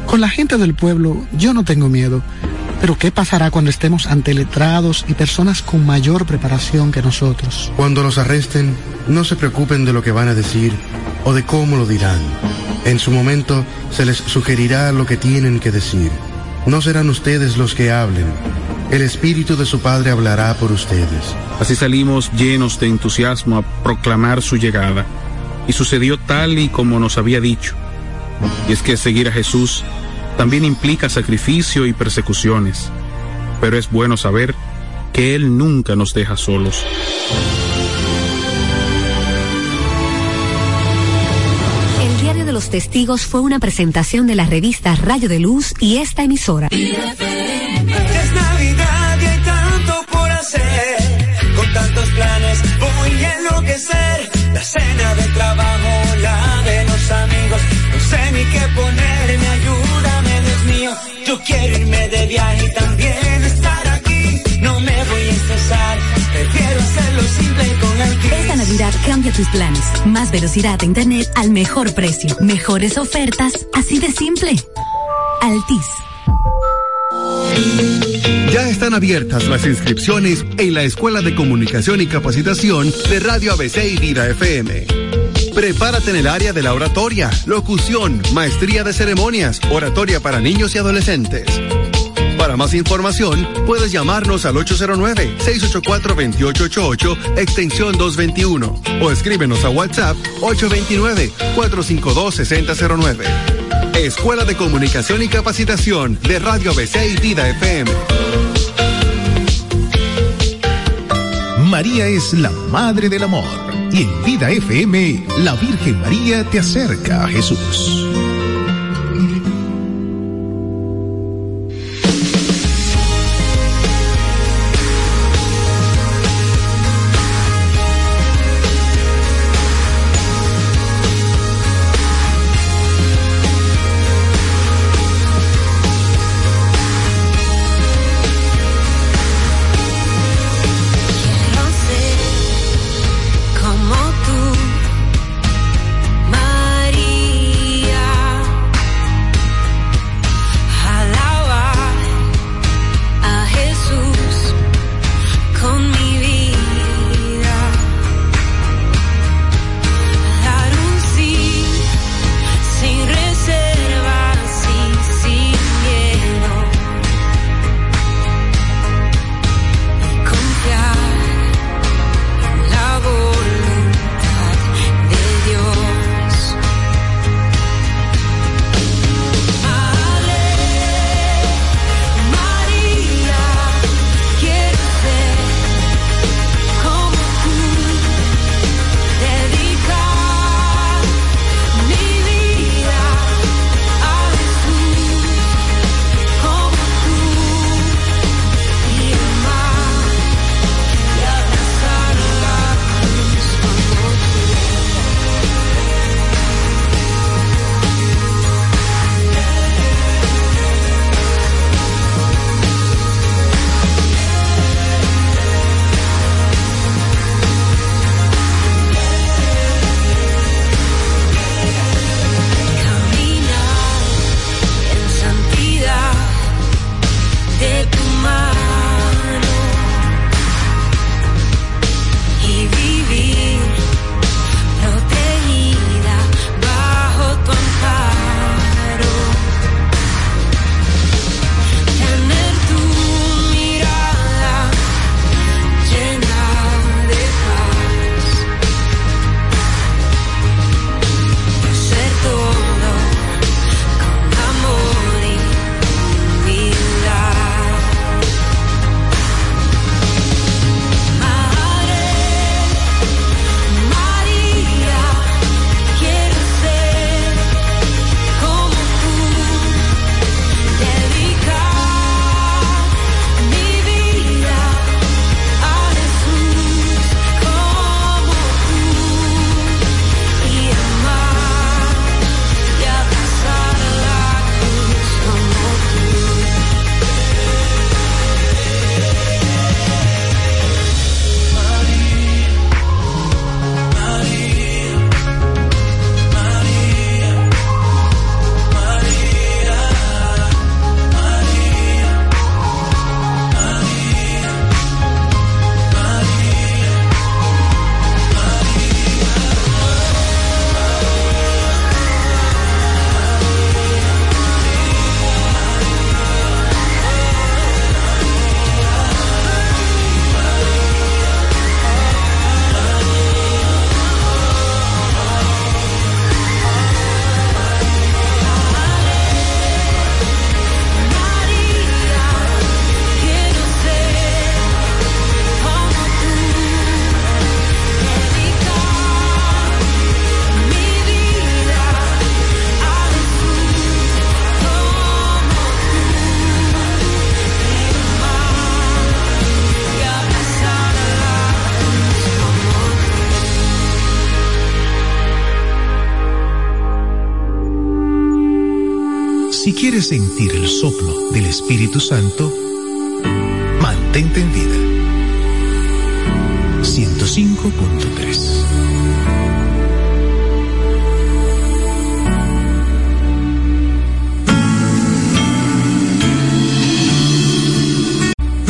con la gente del pueblo yo no tengo miedo, Pero ¿qué pasará cuando estemos ante letrados y personas con mayor preparación que nosotros? Cuando los arresten, no se preocupen de lo que van a decir o de cómo lo dirán. En su momento se les sugerirá lo que tienen que decir. No serán ustedes los que hablen. El Espíritu de su Padre hablará por ustedes. Así salimos llenos de entusiasmo a proclamar su llegada. Y sucedió tal y como nos había dicho. Y es que seguir a Jesús también implica sacrificio y persecuciones. Pero es bueno saber que Él nunca nos deja solos. El Diario de los Testigos fue una presentación de la revista Rayo de Luz y esta emisora. Es Navidad y hay tanto por hacer. Con tantos planes voy a enloquecer. La cena de trabajo, la de los amigos. No sé ni qué ponerme, viaje y también estar aquí. No me voy a estresar, prefiero hacerlo simple con el Esta Navidad cambia tus planes. Más velocidad de internet al mejor precio. Mejores ofertas, así de simple. Altis. Ya están abiertas las inscripciones en la Escuela de Comunicación y Capacitación de Radio ABC y Vida FM. Prepárate en el área de la oratoria, locución, maestría de ceremonias, oratoria para niños y adolescentes. Para más información, puedes llamarnos al 809-684-2888, extensión 221, o escríbenos a WhatsApp 829-452-6009. Escuela de Comunicación y Capacitación de Radio ABC y Vida FM. María es la Madre del Amor y en Vida FM, la Virgen María te acerca a Jesús. Sentir el soplo del Espíritu Santo, mantente en